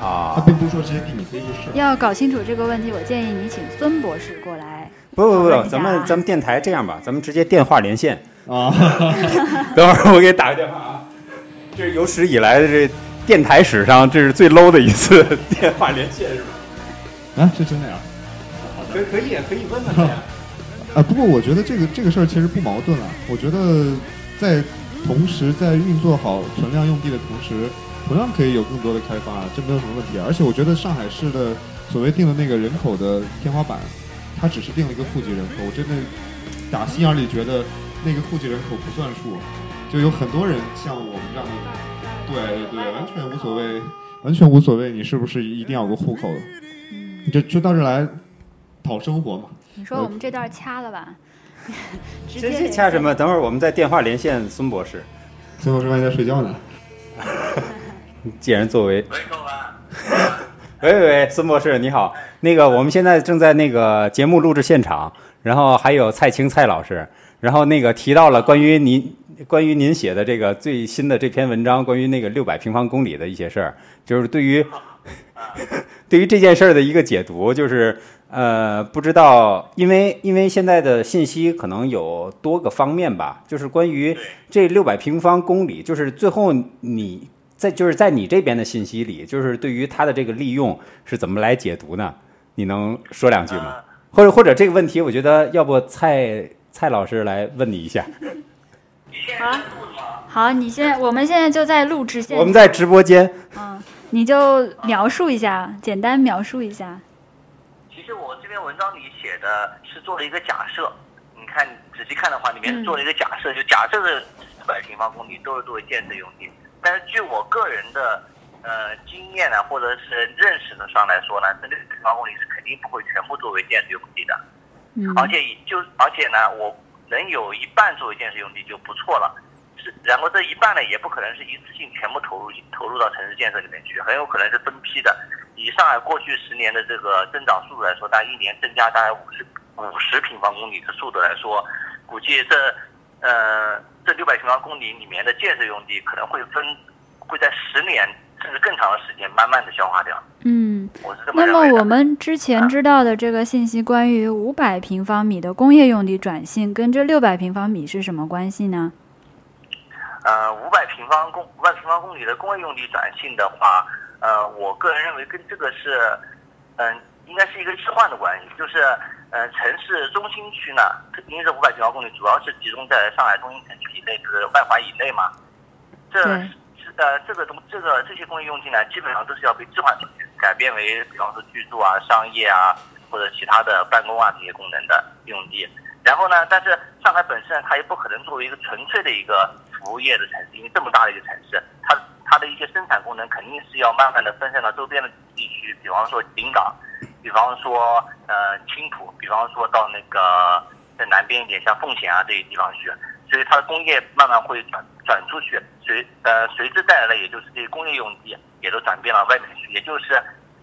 他啊，并不是说直接给你可以去试。要搞清楚这个问题，我建议你请孙博士过来。不不不咱们咱们电台这样吧，咱们直接电话连线，啊，<laughs> 等会儿我给打个电话啊，<laughs> 这是有史以来的这电台史上这是最 low 的一次 <laughs> 电话连线是吧？啊，是真的呀。可可以可以问问他呀。<laughs> 啊，不过我觉得这个这个事儿其实不矛盾啊。我觉得在同时在运作好存量用地的同时，同样可以有更多的开发，这没有什么问题啊。而且我觉得上海市的所谓定的那个人口的天花板，它只是定了一个户籍人口。我真的打心眼里觉得，那个户籍人口不算数，就有很多人像我们这样的，对对对，完全无所谓，完全无所谓，你是不是一定要有个户口？你就就到这来讨生活嘛。你说我们这段掐了吧？<laughs> 直接掐什么？等会儿我们在电话连线孙博士，孙博士万一在睡觉呢？<laughs> 既然作为喂，<laughs> 各位，喂喂喂，孙博士你好，那个我们现在正在那个节目录制现场，然后还有蔡青蔡老师，然后那个提到了关于您关于您写的这个最新的这篇文章，关于那个六百平方公里的一些事儿，就是对于 <laughs> 对于这件事儿的一个解读，就是呃，不知道，因为因为现在的信息可能有多个方面吧，就是关于这六百平方公里，就是最后你在就是在你这边的信息里，就是对于它的这个利用是怎么来解读呢？你能说两句吗？呃或者或者这个问题，我觉得要不蔡蔡老师来问你一下。好，好，你现在我们现在就在录制现我们在直播间，嗯，你就描述一下，简单描述一下。其实我这篇文章里写的是做了一个假设，你看仔细看的话，里面是做了一个假设，就假设这四百平方公里都是作为建设用地。但是据我个人的呃经验呢，或者是认识的上来说呢，这六百平方公里是肯定不会全部作为建设用地的。嗯而且以就而且呢，我能有一半作为建设用地就不错了。是，然后这一半呢，也不可能是一次性全部投入投入到城市建设里面去，很有可能是分批的。以上海过去十年的这个增长速度来说，大概一年增加大概五十五十平方公里的速度来说，估计这呃这六百平方公里里面的建设用地可能会分会在十年甚至更长的时间慢慢的消化掉。嗯，我是这么那。么我们之前知道的这个信息，关于五百平方米的工业用地转性，跟这六百平方米是什么关系呢？呃，五百平方公五百平方公里的工业用地转性的话，呃，我个人认为跟这个是，嗯、应该是一个置换的关系，就是，呃，城市中心区呢，因为这五百平方公里主要是集中在上海中心城区以内，就是外环以内嘛，这呃这个东这个这些工业用地呢，基本上都是要被置换出去，改变为比方说居住啊、商业啊或者其他的办公啊这些功能的用地。然后呢，但是上海本身它也不可能作为一个纯粹的一个服务业的城市，因为这么大的一个城市，它它的一些生产功能肯定是要慢慢的分散到周边的地区，比方说临港，比方说呃青浦，比方说到那个在南边一点像奉贤啊这些地方去，所以它的工业慢慢会转转出去，随呃随之带来的也就是这些工业用地也都转变了外面去，也就是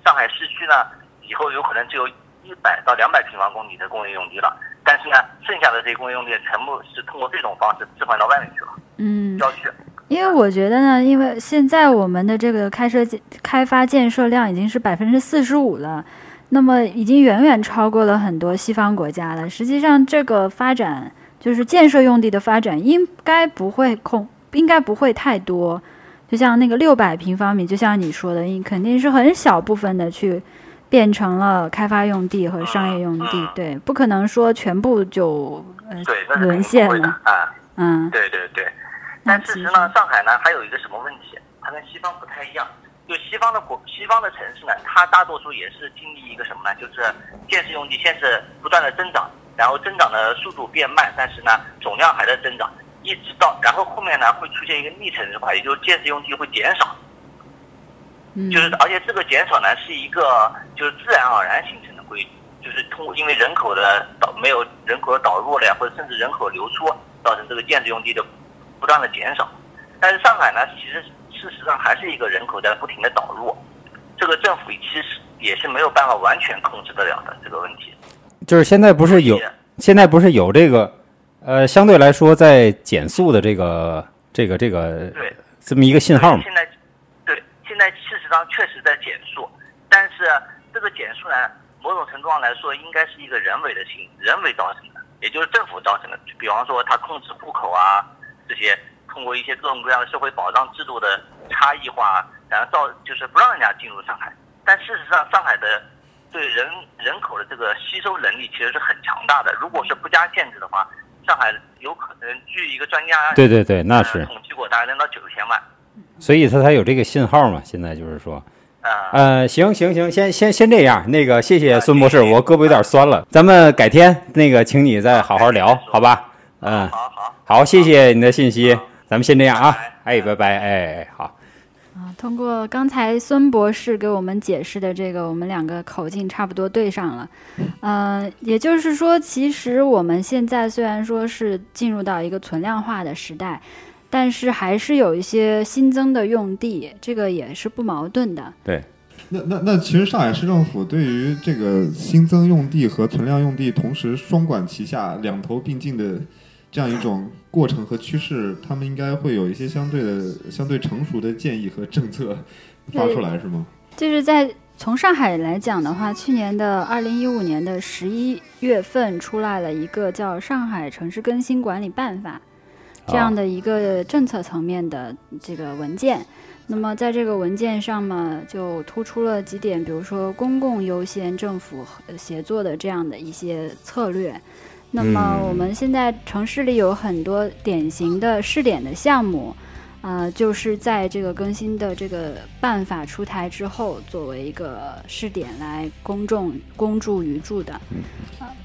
上海市区呢以后有可能只有一百到两百平方公里的工业用地了。但是呢，剩下的这些工业用地全部是通过这种方式置换到外面去了，嗯，郊区。因为我觉得呢，因为现在我们的这个开设建开发建设量已经是百分之四十五了，那么已经远远超过了很多西方国家了。实际上，这个发展就是建设用地的发展，应该不会空，应该不会太多。就像那个六百平方米，就像你说的，你肯定是很小部分的去变成了开发用地和商业用地，对，不可能说全部就沦陷了，啊。嗯，对对对。但事实呢，上海呢还有一个什么问题？它跟西方不太一样。就西方的国，西方的城市呢，它大多数也是经历一个什么呢？就是建设用地先是不断的增长，然后增长的速度变慢，但是呢总量还在增长，一直到然后后面呢会出现一个逆城市化，也就是建设用地会减少。嗯就是而且这个减少呢是一个就是自然而然形成的规律，就是通过因为人口的导没有人口的导入了呀，或者甚至人口流出，造成这个建设用地的不断的减少。但是上海呢，其实事实上还是一个人口在不停的导入，这个政府其实也是没有办法完全控制得了的这个问题。就是现在不是有现在不是有这个呃相对来说在减速的这个这个这个对这么一个信号嘛？现在对，现在事实上确实在减速，但是这个减速呢，某种程度上来说，应该是一个人为的性人为造成的，也就是政府造成的。比方说，他控制户口啊这些，通过一些各种各样的社会保障制度的差异化，然后造就是不让人家进入上海。但事实上，上海的对人人口的这个吸收能力其实是很强大的。如果是不加限制的话，上海有可能据一个专家对对对，那呃是，统计过，大概能到九千万。所以他才有这个信号嘛。现在就是说，呃，呃，行行行，先先先这样。那个，谢谢啊孙博士，我胳膊有点酸了，咱们改天那个请你再好好聊，好吧？啊嗯，好好，好，谢谢你的信息，咱们先这样啊，哎，拜拜，哎，好。啊，通过刚才孙博士给我们解释的这个，我们两个口径差不多对上了。呃，也就是说，其实我们现在虽然说是进入到一个存量化的时代，但是还是有一些新增的用地，这个也是不矛盾的。对那那那，其实上海市政府对于这个新增用地和存量用地同时双管齐下、两头并进的这样一种过程和趋势，他们应该会有一些相对的、相对成熟的建议和政策发出来，是吗？就是在从上海来讲的话，去年的二零一五年的十一月份出来了一个叫《上海城市更新管理办法》这样的一个政策层面的这个文件。那么在这个文件上嘛，就突出了几点，比如说公共优先、政府呃协作的这样的一些策略。那么嗯我们现在城市里有很多典型的试点的项目，呃，就是在这个更新的这个办法出台之后，作为一个试点来公众公诸于众的。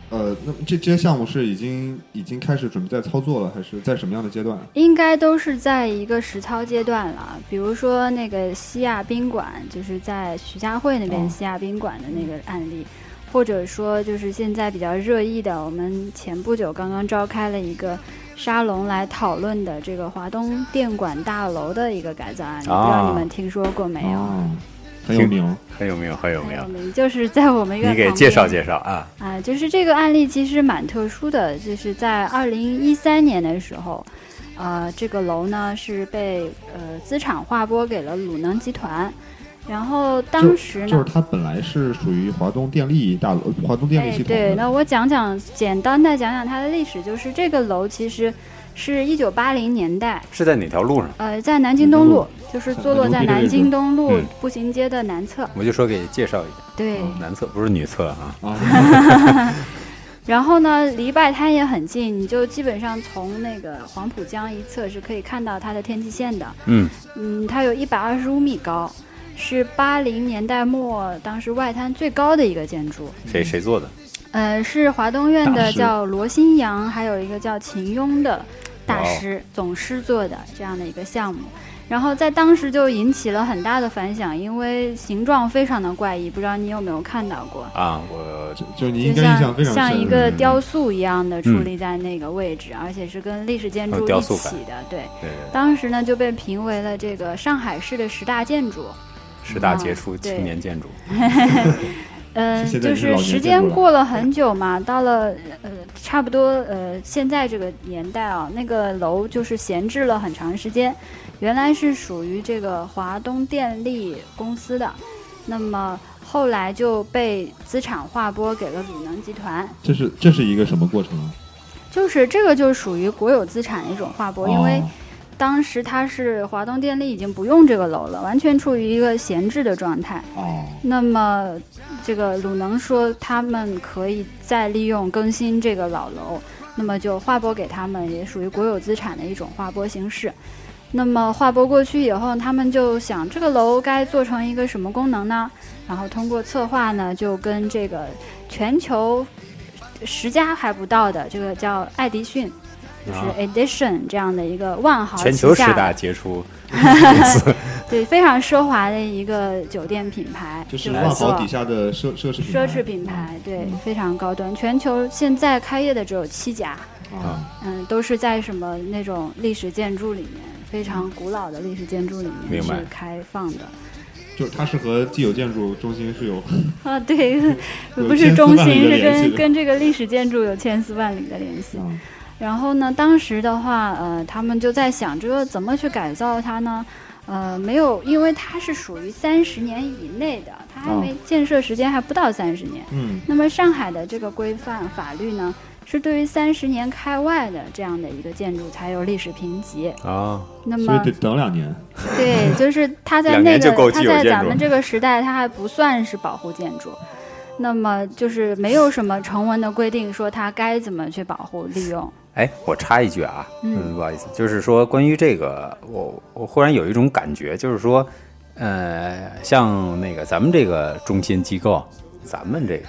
呃，那么这这些项目是已经已经开始准备在操作了，还是在什么样的阶段？应该都是在一个实操阶段了。比如说那个西亚宾馆，就是在徐家汇那边哦西亚宾馆的那个案例，或者说就是现在比较热议的，我们前不久刚刚召开了一个沙龙来讨论的这个华东电管大楼的一个改造案例，不知道你们听说过没有？哦，很有名。很有名，很有名没有，。就是在我们院你给介绍介绍啊？啊，就是这个案例其实蛮特殊的，就是在二零一三年的时候，呃，这个楼呢是被呃资产划拨给了鲁能集团，然后当时呢，就是它本来是属于华东电力大楼、华东电力哎，系统对，那我讲讲简单的讲讲它的历史，就是这个楼其实是一九八零年代，是在哪条路上？呃，在南京东路，就是坐落在南京东路嗯步行街的南侧，我就说给介绍一下，对。南侧不是女厕啊。啊 <laughs> <laughs> 然后呢，离外滩也很近，你就基本上从那个黄浦江一侧是可以看到它的天际线的。嗯，嗯，它有一百二十五米高，是八零年代末当时外滩最高的一个建筑。谁谁做的？呃，是华东院的叫罗新阳，还有一个叫秦庸的大师、总师做的这样的一个项目。然后在当时就引起了很大的反响，因为形状非常的怪异，不知道你有没有看到过？啊，我就就你应该印象像非常深。像一个嗯雕塑一样的嗯矗立在那个位置，而且是跟历史建筑一起的。对，对对当时呢就被评为了这个上海市的十大建筑。十大杰出青年建筑。<laughs> 嗯，就是时间过了很久嘛，到了呃差不多呃现在这个年代啊，那个楼就是闲置了很长时间，原来是属于这个华东电力公司的，那么后来就被资产划拨给了鲁能集团。这是这是一个什么过程啊？就是这个就属于国有资产的一种划拨，因为哦当时它是华东电力已经不用这个楼了，完全处于一个闲置的状态。哦，那么这个鲁能说他们可以再利用更新这个老楼，那么就划拨给他们，也属于国有资产的一种划拨形式。那么划拨过去以后，他们就想这个楼该做成一个什么功能呢？然后通过策划呢，就跟这个全球十家还不到的这个叫爱迪逊，就是啊。Edition 这样的一个万豪全球十大杰出。<laughs> 公司，对非常奢华的一个酒店品牌，就是万豪底下的奢奢侈品牌。奢侈品牌，对，非常高端。全球现在开业的只有七家，啊，嗯，都是在什么那种历史建筑里面，非常古老的历史建筑里面明白。是开放的。就是它是和既有建筑中心是有 <laughs> 啊，对，<laughs> 不是中心，是跟跟这个历史建筑有千丝万缕的联系。啊然后呢，当时的话，呃，他们就在想这个怎么去改造它呢？呃，没有，因为它是属于三十年以内的，它还没哦建设时间还不到三十年。嗯那么上海的这个规范法律呢，是对于三十年开外的这样的一个建筑才有历史评级。啊，那么所以得等两年。对，<laughs> 就是它在那年就够个它在咱们这个时代，它还不算是保护建筑。那么就是没有什么成文的规定说它该怎么去保护利用。哎，我插一句啊，嗯嗯，不好意思，就是说关于这个，我我忽然有一种感觉，就是说，呃，像那个咱们这个中心机构，咱们这个，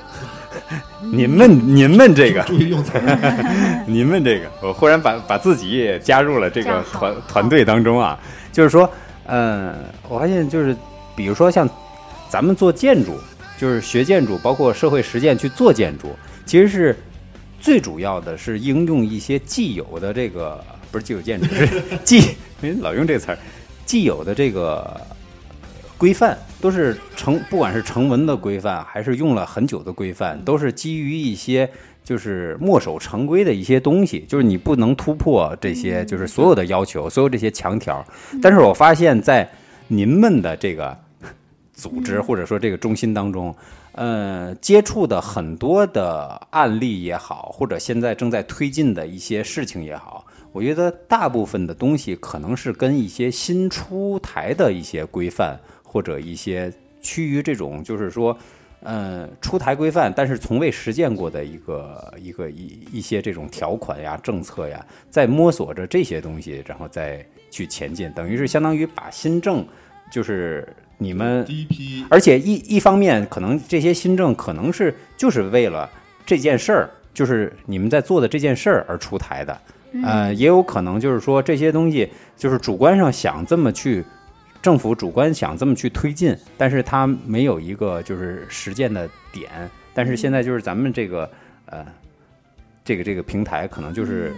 <laughs> 您们您们这个，注意用词。<laughs> 您们这个，我忽然把把自己也加入了这个这团团队当中啊。就是说，嗯，我发现就是，比如说像咱们做建筑，就是学建筑，包括社会实践去做建筑，其实是最主要的是应用一些既有的这个不是既有建筑，是既 <laughs> 哎老用这词儿，既有的这个规范都是成，不管是成文的规范，还是用了很久的规范，都是基于一些就是墨守成规的一些东西，就是你不能突破这些，就是所有的要求，所有这些强条。但是我发现，在您们的这个组织或者说这个中心当中，呃，接触的很多的案例也好，或者现在正在推进的一些事情也好，我觉得大部分的东西可能是跟一些新出台的一些规范或者一些趋于这种就是说。呃，出台规范，但是从未实践过的一个一个一一些这种条款呀、政策呀，在摸索着这些东西，然后再去前进，等于是相当于把新政，就是你们第一批而且一一方面，可能这些新政可能是就是为了这件事儿，就是你们在做的这件事儿而出台的，呃，也有可能就是说这些东西就是主观上想这么去，政府主观想这么去推进，但是它没有一个就是实践的点，但是现在就是咱们这个呃。这个这个平台可能就是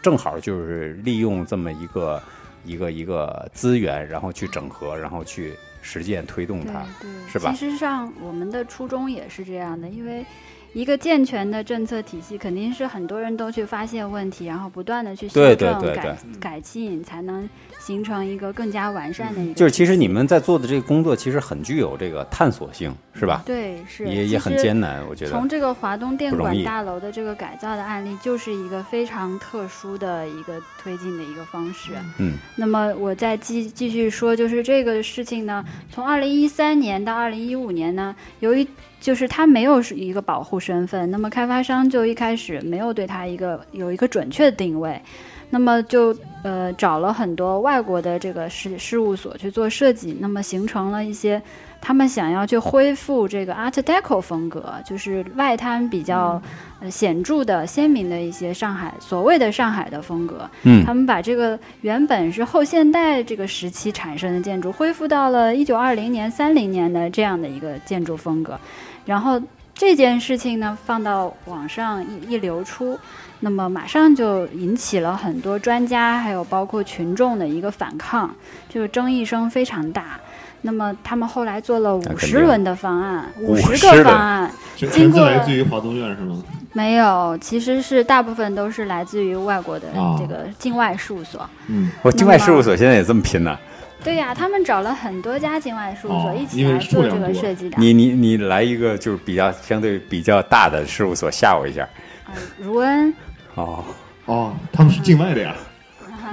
正好就是利用这么一个一个一个资源，然后去整合，然后去实践推动对它。对，是吧其实上我们的初衷也是这样的，因为一个健全的政策体系，肯定是很多人都去发现问题，然后不断的去修对正、对对改改进，才能形成一个更加完善的一个。就是其实你们在做的这个工作，其实很具有这个探索性，是吧？对是也也很艰难，我觉得从。这个华东电管大楼的这个改造的案例，就是一个非常特殊的一个推进的一个方式。嗯那么我再继继续说，就是这个事情呢，从二零一三年到二零一五年呢，由于就是它没有是一个保护身份，那么开发商就一开始没有对它一个有一个准确的定位，那么就呃找了很多外国的这个事事务所去做设计，那么形成了一些他们想要去恢复这个 Art Deco 风格，就是外滩比较呃显著的鲜明的一些上海所谓的上海的风格。嗯他们把这个原本是后现代这个时期产生的建筑，恢复到了一九二零年、三零年的这样的一个建筑风格。然后这件事情呢，放到网上一一流出，那么马上就引起了很多专家还有包括群众的一个反抗，就是争议声非常大。那么他们后来做了五十轮的方案，五十个方案，经过来自于华东院是吗？没有，其实是大部分都是来自于外国的哦这个境外事务所。嗯，我境外事务所现在也这么拼呢。对呀、他们找了很多家境外事务所哦一起因为来做这数量多个设计的。你你你来一个就是比较相对比较大的事务所吓我一下。啊，如恩，哦，哦，他们是境外的呀。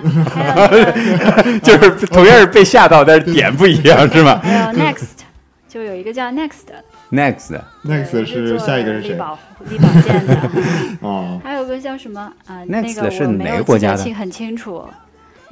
<laughs> 就是同样是被吓到，但是点不一样，是吗 <laughs> 还有 Next，就有一个叫 Next 的？Next，Next 是下一个是谁？力保健的，<laughs> 哦，还有个叫什么啊？Next 那个是没有哪个国家的记得清很清楚，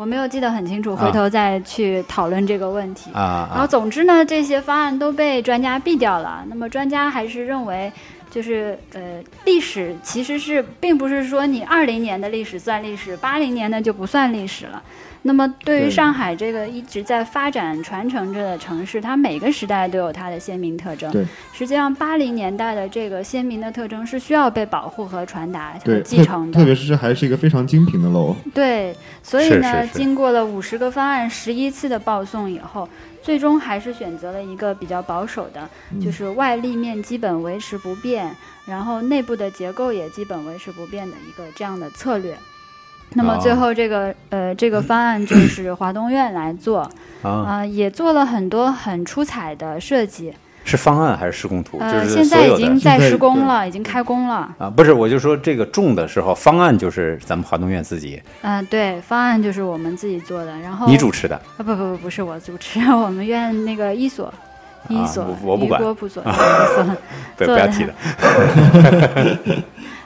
我没有记得很清楚，啊回头再去讨论这个问题。啊然后啊，总之呢，这些方案都被专家毙掉了。那么专家还是认为，就是呃，历史其实是并不是说你二零年的历史算历史，八零年的就不算历史了。那么对于上海这个一直在发展传承着的城市，它每个时代都有它的鲜明特征。对，实际上八零年代的这个鲜明的特征是需要被保护和传达继承的。特特别是这还是一个非常精品的楼。对，所以呢，是是经过了五十个方案、十一次的报送以后，最终还是选择了一个比较保守的，嗯就是外立面基本维持不变，然后内部的结构也基本维持不变的一个这样的策略。那么哦最后这个、呃这个方案就是华东院来做，啊、啊，也做了很多很出彩的设计，是方案还是施工图？就呃，是现在已经在施工了，已经开工了。啊，不是，我就说这个种的时候，方案就是咱们华东院自己嗯、对，方案就是我们自己做的，然后你主持的，啊，不不不，不是我主持，<laughs> 我们院那个一所，一啊所，我我不管余国普所，一所。不不要 <laughs> 提的。<laughs>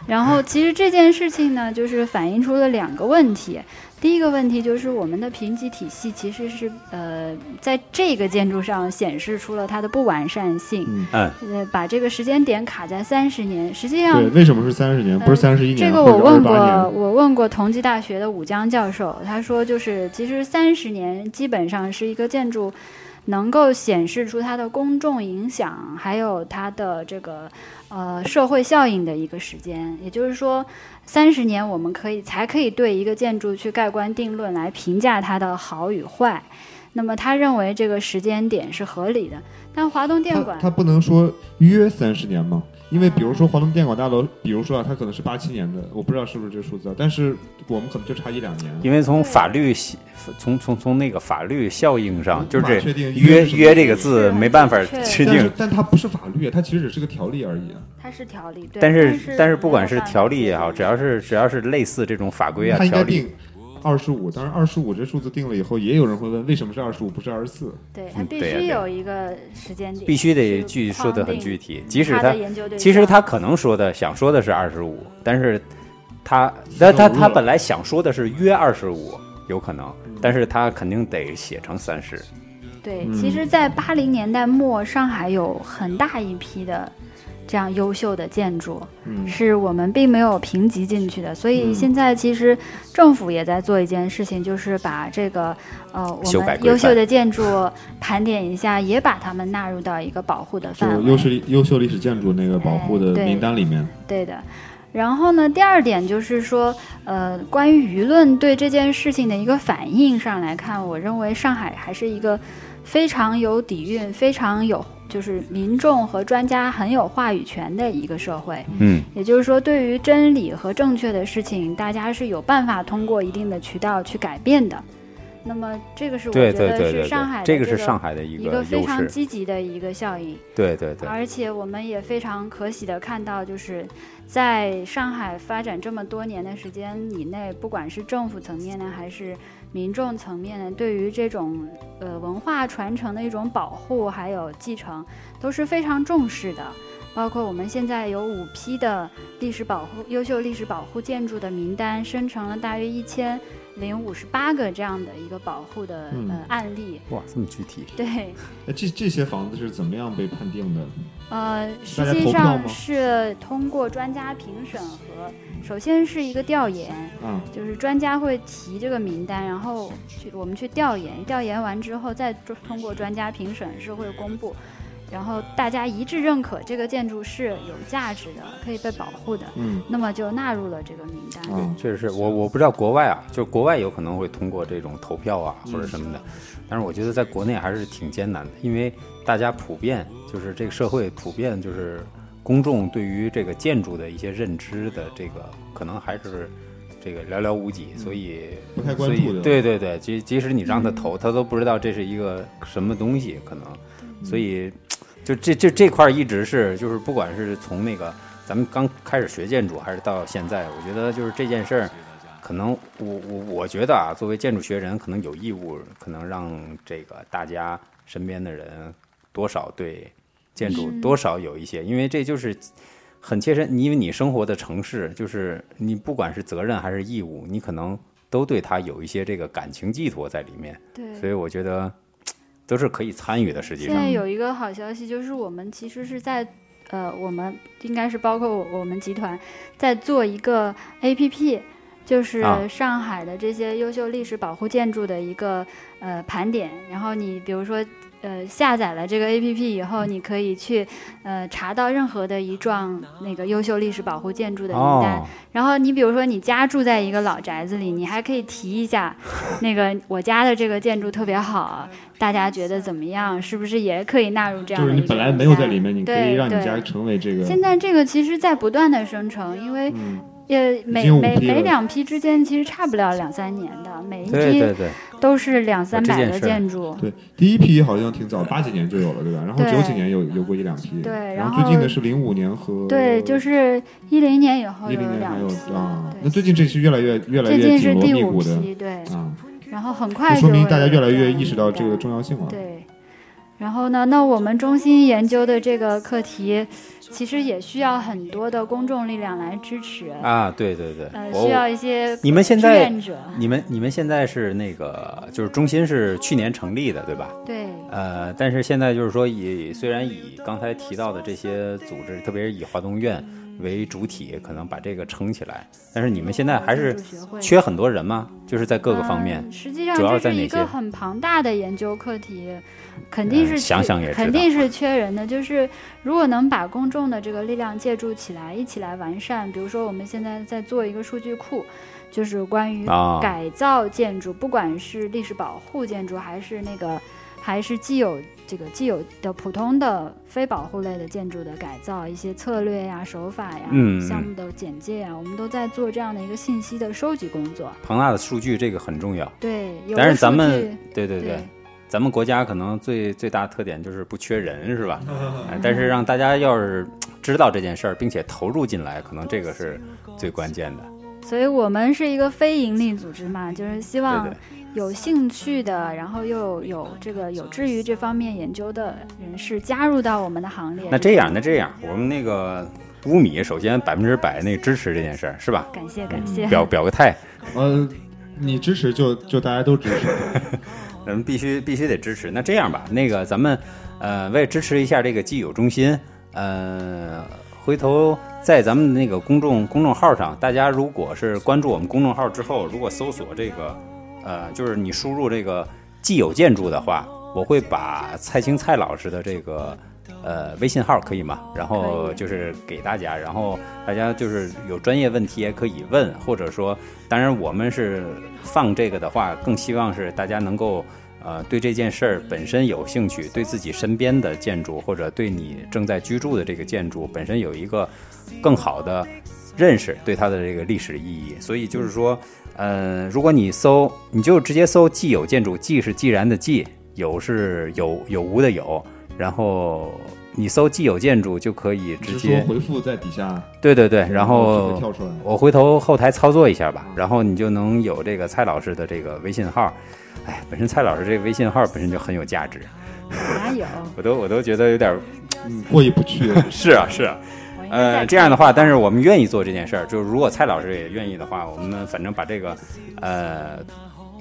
然后其实这件事情呢，就是反映出了两个问题。第一个问题就是我们的评级体系其实是呃，在这个建筑上显示出了它的不完善性，嗯，嗯，呃，把这个时间点卡在三十年，实际上对，为什么是三十年，不是三十一年这个我问过？我问过同济大学的武江教授，他说就是其实三十年基本上是一个建筑能够显示出它的公众影响，还有它的这个呃社会效应的一个时间。也就是说，三十年我们可以才可以对一个建筑去盖棺定论来评价它的好与坏。那么他认为这个时间点是合理的，但华东电管他他不能说约三十年吗？因为比如说华东电管大楼，比如说啊，它可能是八七年的，我不知道是不是这个数字啊，但是我们可能就差一两年。因为从法律从从从那个法律效应上，就是这约约这个字没办法确定。但它不是法律，它其实只是个条例而已啊。它是条例，对，但是是但是不管是条例也好，只要是只要是类似这种法规啊条例，二十五，当然二十五这数字定了以后，也有人会问为什么是二十五不是二十四？对，它嗯必须有一个时间点，必须得是具说的很具体。即使他其实他可能说的想说的是二十五，但是他但他他本来想说的是约二十五，有可能，但是他肯定得写成三十。对，嗯其实，在八零年代末，上海有很大一批的这样优秀的建筑，嗯，是我们并没有评级进去的。所以嗯现在其实政府也在做一件事情，就是把这个呃我们优秀的建筑盘点一下，也把它们纳入到一个保护的就范围。优秀历优秀历史建筑那个保护的名单里面，对的。然后呢，第二点就是说，呃，关于舆论对这件事情的一个反应上来看，我认为上海还是一个非常有底蕴、非常有就是民众和专家很有话语权的一个社会。嗯，也就是说，对于真理和正确的事情，大家是有办法通过一定的渠道去改变的。那么，这个是我觉得是上海，的这个是上海的一一个一个非常。积极的一个效应。对对对，而且我们也非常可喜的看到，就是在上海发展这么多年的时间以内，不管是政府层面呢，还是民众层面呢，对于这种呃文化传承的一种保护还有继承，都是非常重视的。包括我们现在有五批的历史保护优秀历史保护建筑的名单，生成了大约一千零五十八个这样的一个保护的、嗯呃案例。哇，这么具体。对，哎，这这些房子是怎么样被判定的？呃，实际上是通过专家评审和，首先是一个调研，嗯，就是专家会提这个名单，然后去我们去调研，调研完之后再通过专家评审是会公布，然后大家一致认可这个建筑是有价值的，可以被保护的，嗯。那么就纳入了这个名单。嗯，确实是我我不知道国外啊，就是国外有可能会通过这种投票啊嗯或者什么的，但是我觉得在国内还是挺艰难的，因为大家普遍就是这个社会普遍就是公众对于这个建筑的一些认知的这个可能还是这个寥寥无几，所以嗯不太关注的。对对对，即即使你让他投，他都不知道这是一个什么东西，可能，所以就这这这块儿一直是就是不管是从那个咱们刚开始学建筑，还是到现在，我觉得就是这件事儿，可能我我我觉得啊，作为建筑学人，可能有义务，可能让这个大家身边的人多少对建筑嗯多少有一些，因为这就是很切身，因为你生活的城市，就是你不管是责任还是义务，你可能都对它有一些这个感情寄托在里面，对，所以我觉得都是可以参与的。实际上现在，有一个好消息，就是我们其实是在，呃，我们应该是包括我我们集团在做一个 APP，就是啊上海的这些优秀历史保护建筑的一个呃盘点。然后你比如说，呃，下载了这个 APP 以后，你可以去呃查到任何的一幢那个优秀历史保护建筑的名单。哦，然后你比如说你家住在一个老宅子里，你还可以提一下，那个我家的这个建筑特别好，大家觉得怎么样？是不是也可以纳入这样就是的一个你本来没有在里名面，你可对以让你对家成为这个，现在这个其实在不断的生成，因为嗯，也每每每两批之间其实差不了两三年的，每一批都是两三百个这件事儿建筑。对，第一批好像挺早，八几年就有了，对吧？然后九几年有有过一两批，对然然后最近的是零五年和对，就是一零年以后一有零年还有两批，啊，那，最近这是越来越越来越紧锣近是第五密鼓的批，对，啊，然后很快说明大家越来越意识到这个单重要性了。对，然后呢，那我们中心研究的这个课题，其实也需要很多的公众力量来支持，啊，对对对，呃，需要一些你们现志在愿者，你们你们现在是那个就是中心是去年成立的对吧？对，呃，但是现在就是说以虽然以刚才提到的这些组织，特别是以华东院为主体，可能把这个撑起来，但是你们现在还是缺很多人吗？就是在各个方面嗯，实际上主要这是一在哪些？个很庞大的研究课题，肯定是嗯想想也知道肯定是缺人的。就是如果能把公众的这个力量借助起来，一起来完善，比如说我们现在在做一个数据库，就是关于啊改造建筑，不管是历史保护建筑，还是那个还是既有这个既有的普通的非保护类的建筑的改造，一些策略呀、手法呀、嗯项目的简介呀，我们都在做这样的一个信息的收集工作。庞大的数据这个很重要。对，有但是咱们对对对对，咱们国家可能最最大特点就是不缺人，是吧？哎但是让大家要是知道这件事儿，并且投入进来，可能这个是最关键的。所以我们是一个非盈利组织嘛，就是希望，有兴趣的，然后又有这个有志于这方面研究的人士加入到我们的行列。那这样，那这样，我们那个乌米首先百分之百那个支持这件事儿，是吧？感谢感谢。表表个态，呃，你支持就就大家都支持。咱们必须必须得支持。那这样吧，那个咱们呃为支持一下这个既有中心，呃，回头在咱们那个公众公众号上，大家如果是关注我们公众号之后，如果搜索这个呃，就是你输入这个既有建筑的话，我会把蔡青蔡老师的这个。呃，微信号可以吗？然后就是给大家，然后大家就是有专业问题也可以问，或者说，当然我们是放这个的话，更希望是大家能够呃对这件事儿本身有兴趣，对自己身边的建筑或者对你正在居住的这个建筑本身有一个更好的认识，对它的这个历史意义。所以就是说，呃，如果你搜，你就直接搜“既有建筑”，“既”是既然的“既”，“有”是有有无的“有”，然后你搜“既有建筑”就可以直接回复在底下，对对对，然后跳出来。我回头后台操作一下吧，然后你就能有这个蔡老师的这个微信号。哎，本身蔡老师这个微信号本身就很有价值，哪有？我都我都觉得有点儿嗯，过意不去。<laughs> 是啊是啊。呃，这样的话，但是我们愿意做这件事儿，就是如果蔡老师也愿意的话，我们反正把这个呃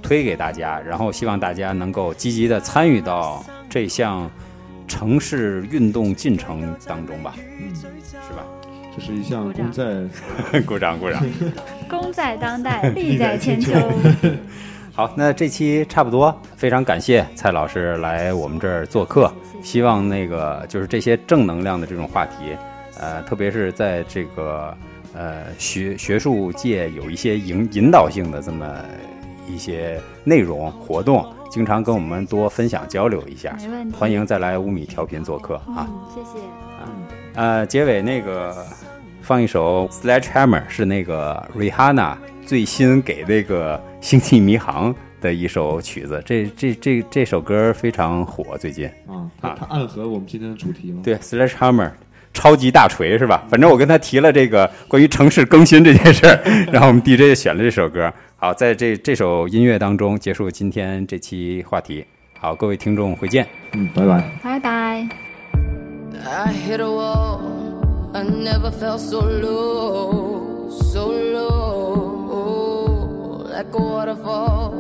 推给大家，然后希望大家能够积极的参与到这项城市运动进程当中吧，嗯，是吧？这是一项功在鼓掌鼓掌。<laughs> <laughs> 功在当代，<laughs> 利在千秋。好，那这期差不多，非常感谢蔡老师来我们这儿做客，希望那个就是这些正能量的这种话题，呃，特别是在这个呃学学术界有一些引引导性的这么一些内容活动，经常跟我们多分享交流一下。没问题。欢迎再来五米调频做客啊！谢，谢啊。呃，结尾那个放一首《Sledgehammer》，是那个 Rihanna 最新给那个《星际迷航》的一首曲子。这这这这首歌非常火，最近。啊，它啊它暗合我们今天的主题吗。对，Sledgehammer。超级大锤是吧？反正我跟他提了这个关于城市更新这件事儿，然后我们 DJ 就选了这首歌。好，在这这首音乐当中结束今天这期话题。好，各位听众，回见。嗯，拜拜。拜拜。I hit a wall. I never felt so low, so low, like a waterfall.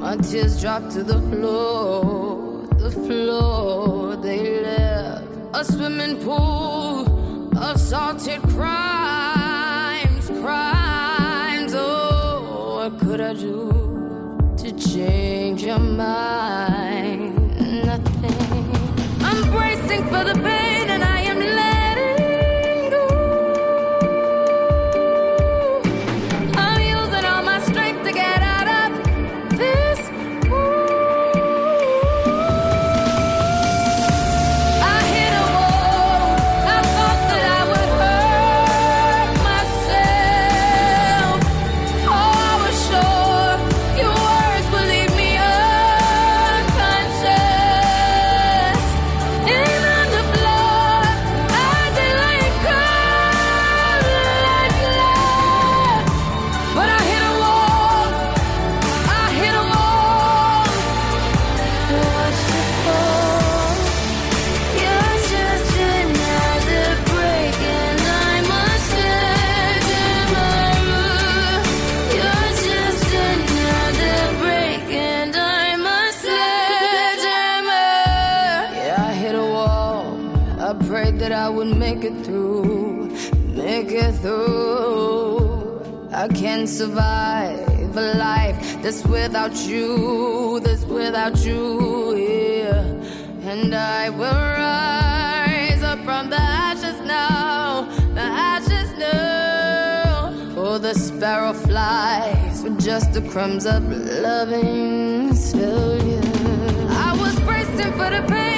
My tears dropped to the floor, the floor. They left a swimming pool of salted crimes, crimes. Oh, what could I do to change your mind? Nothing. I'm bracing for the pain make it through, make it through. I can't survive a life that's without you, that's without you, yeah. And I will rise up from the ashes now, the ashes now. Oh, the sparrow flies with just the crumbs of loving yeah. I was bracing for the pain.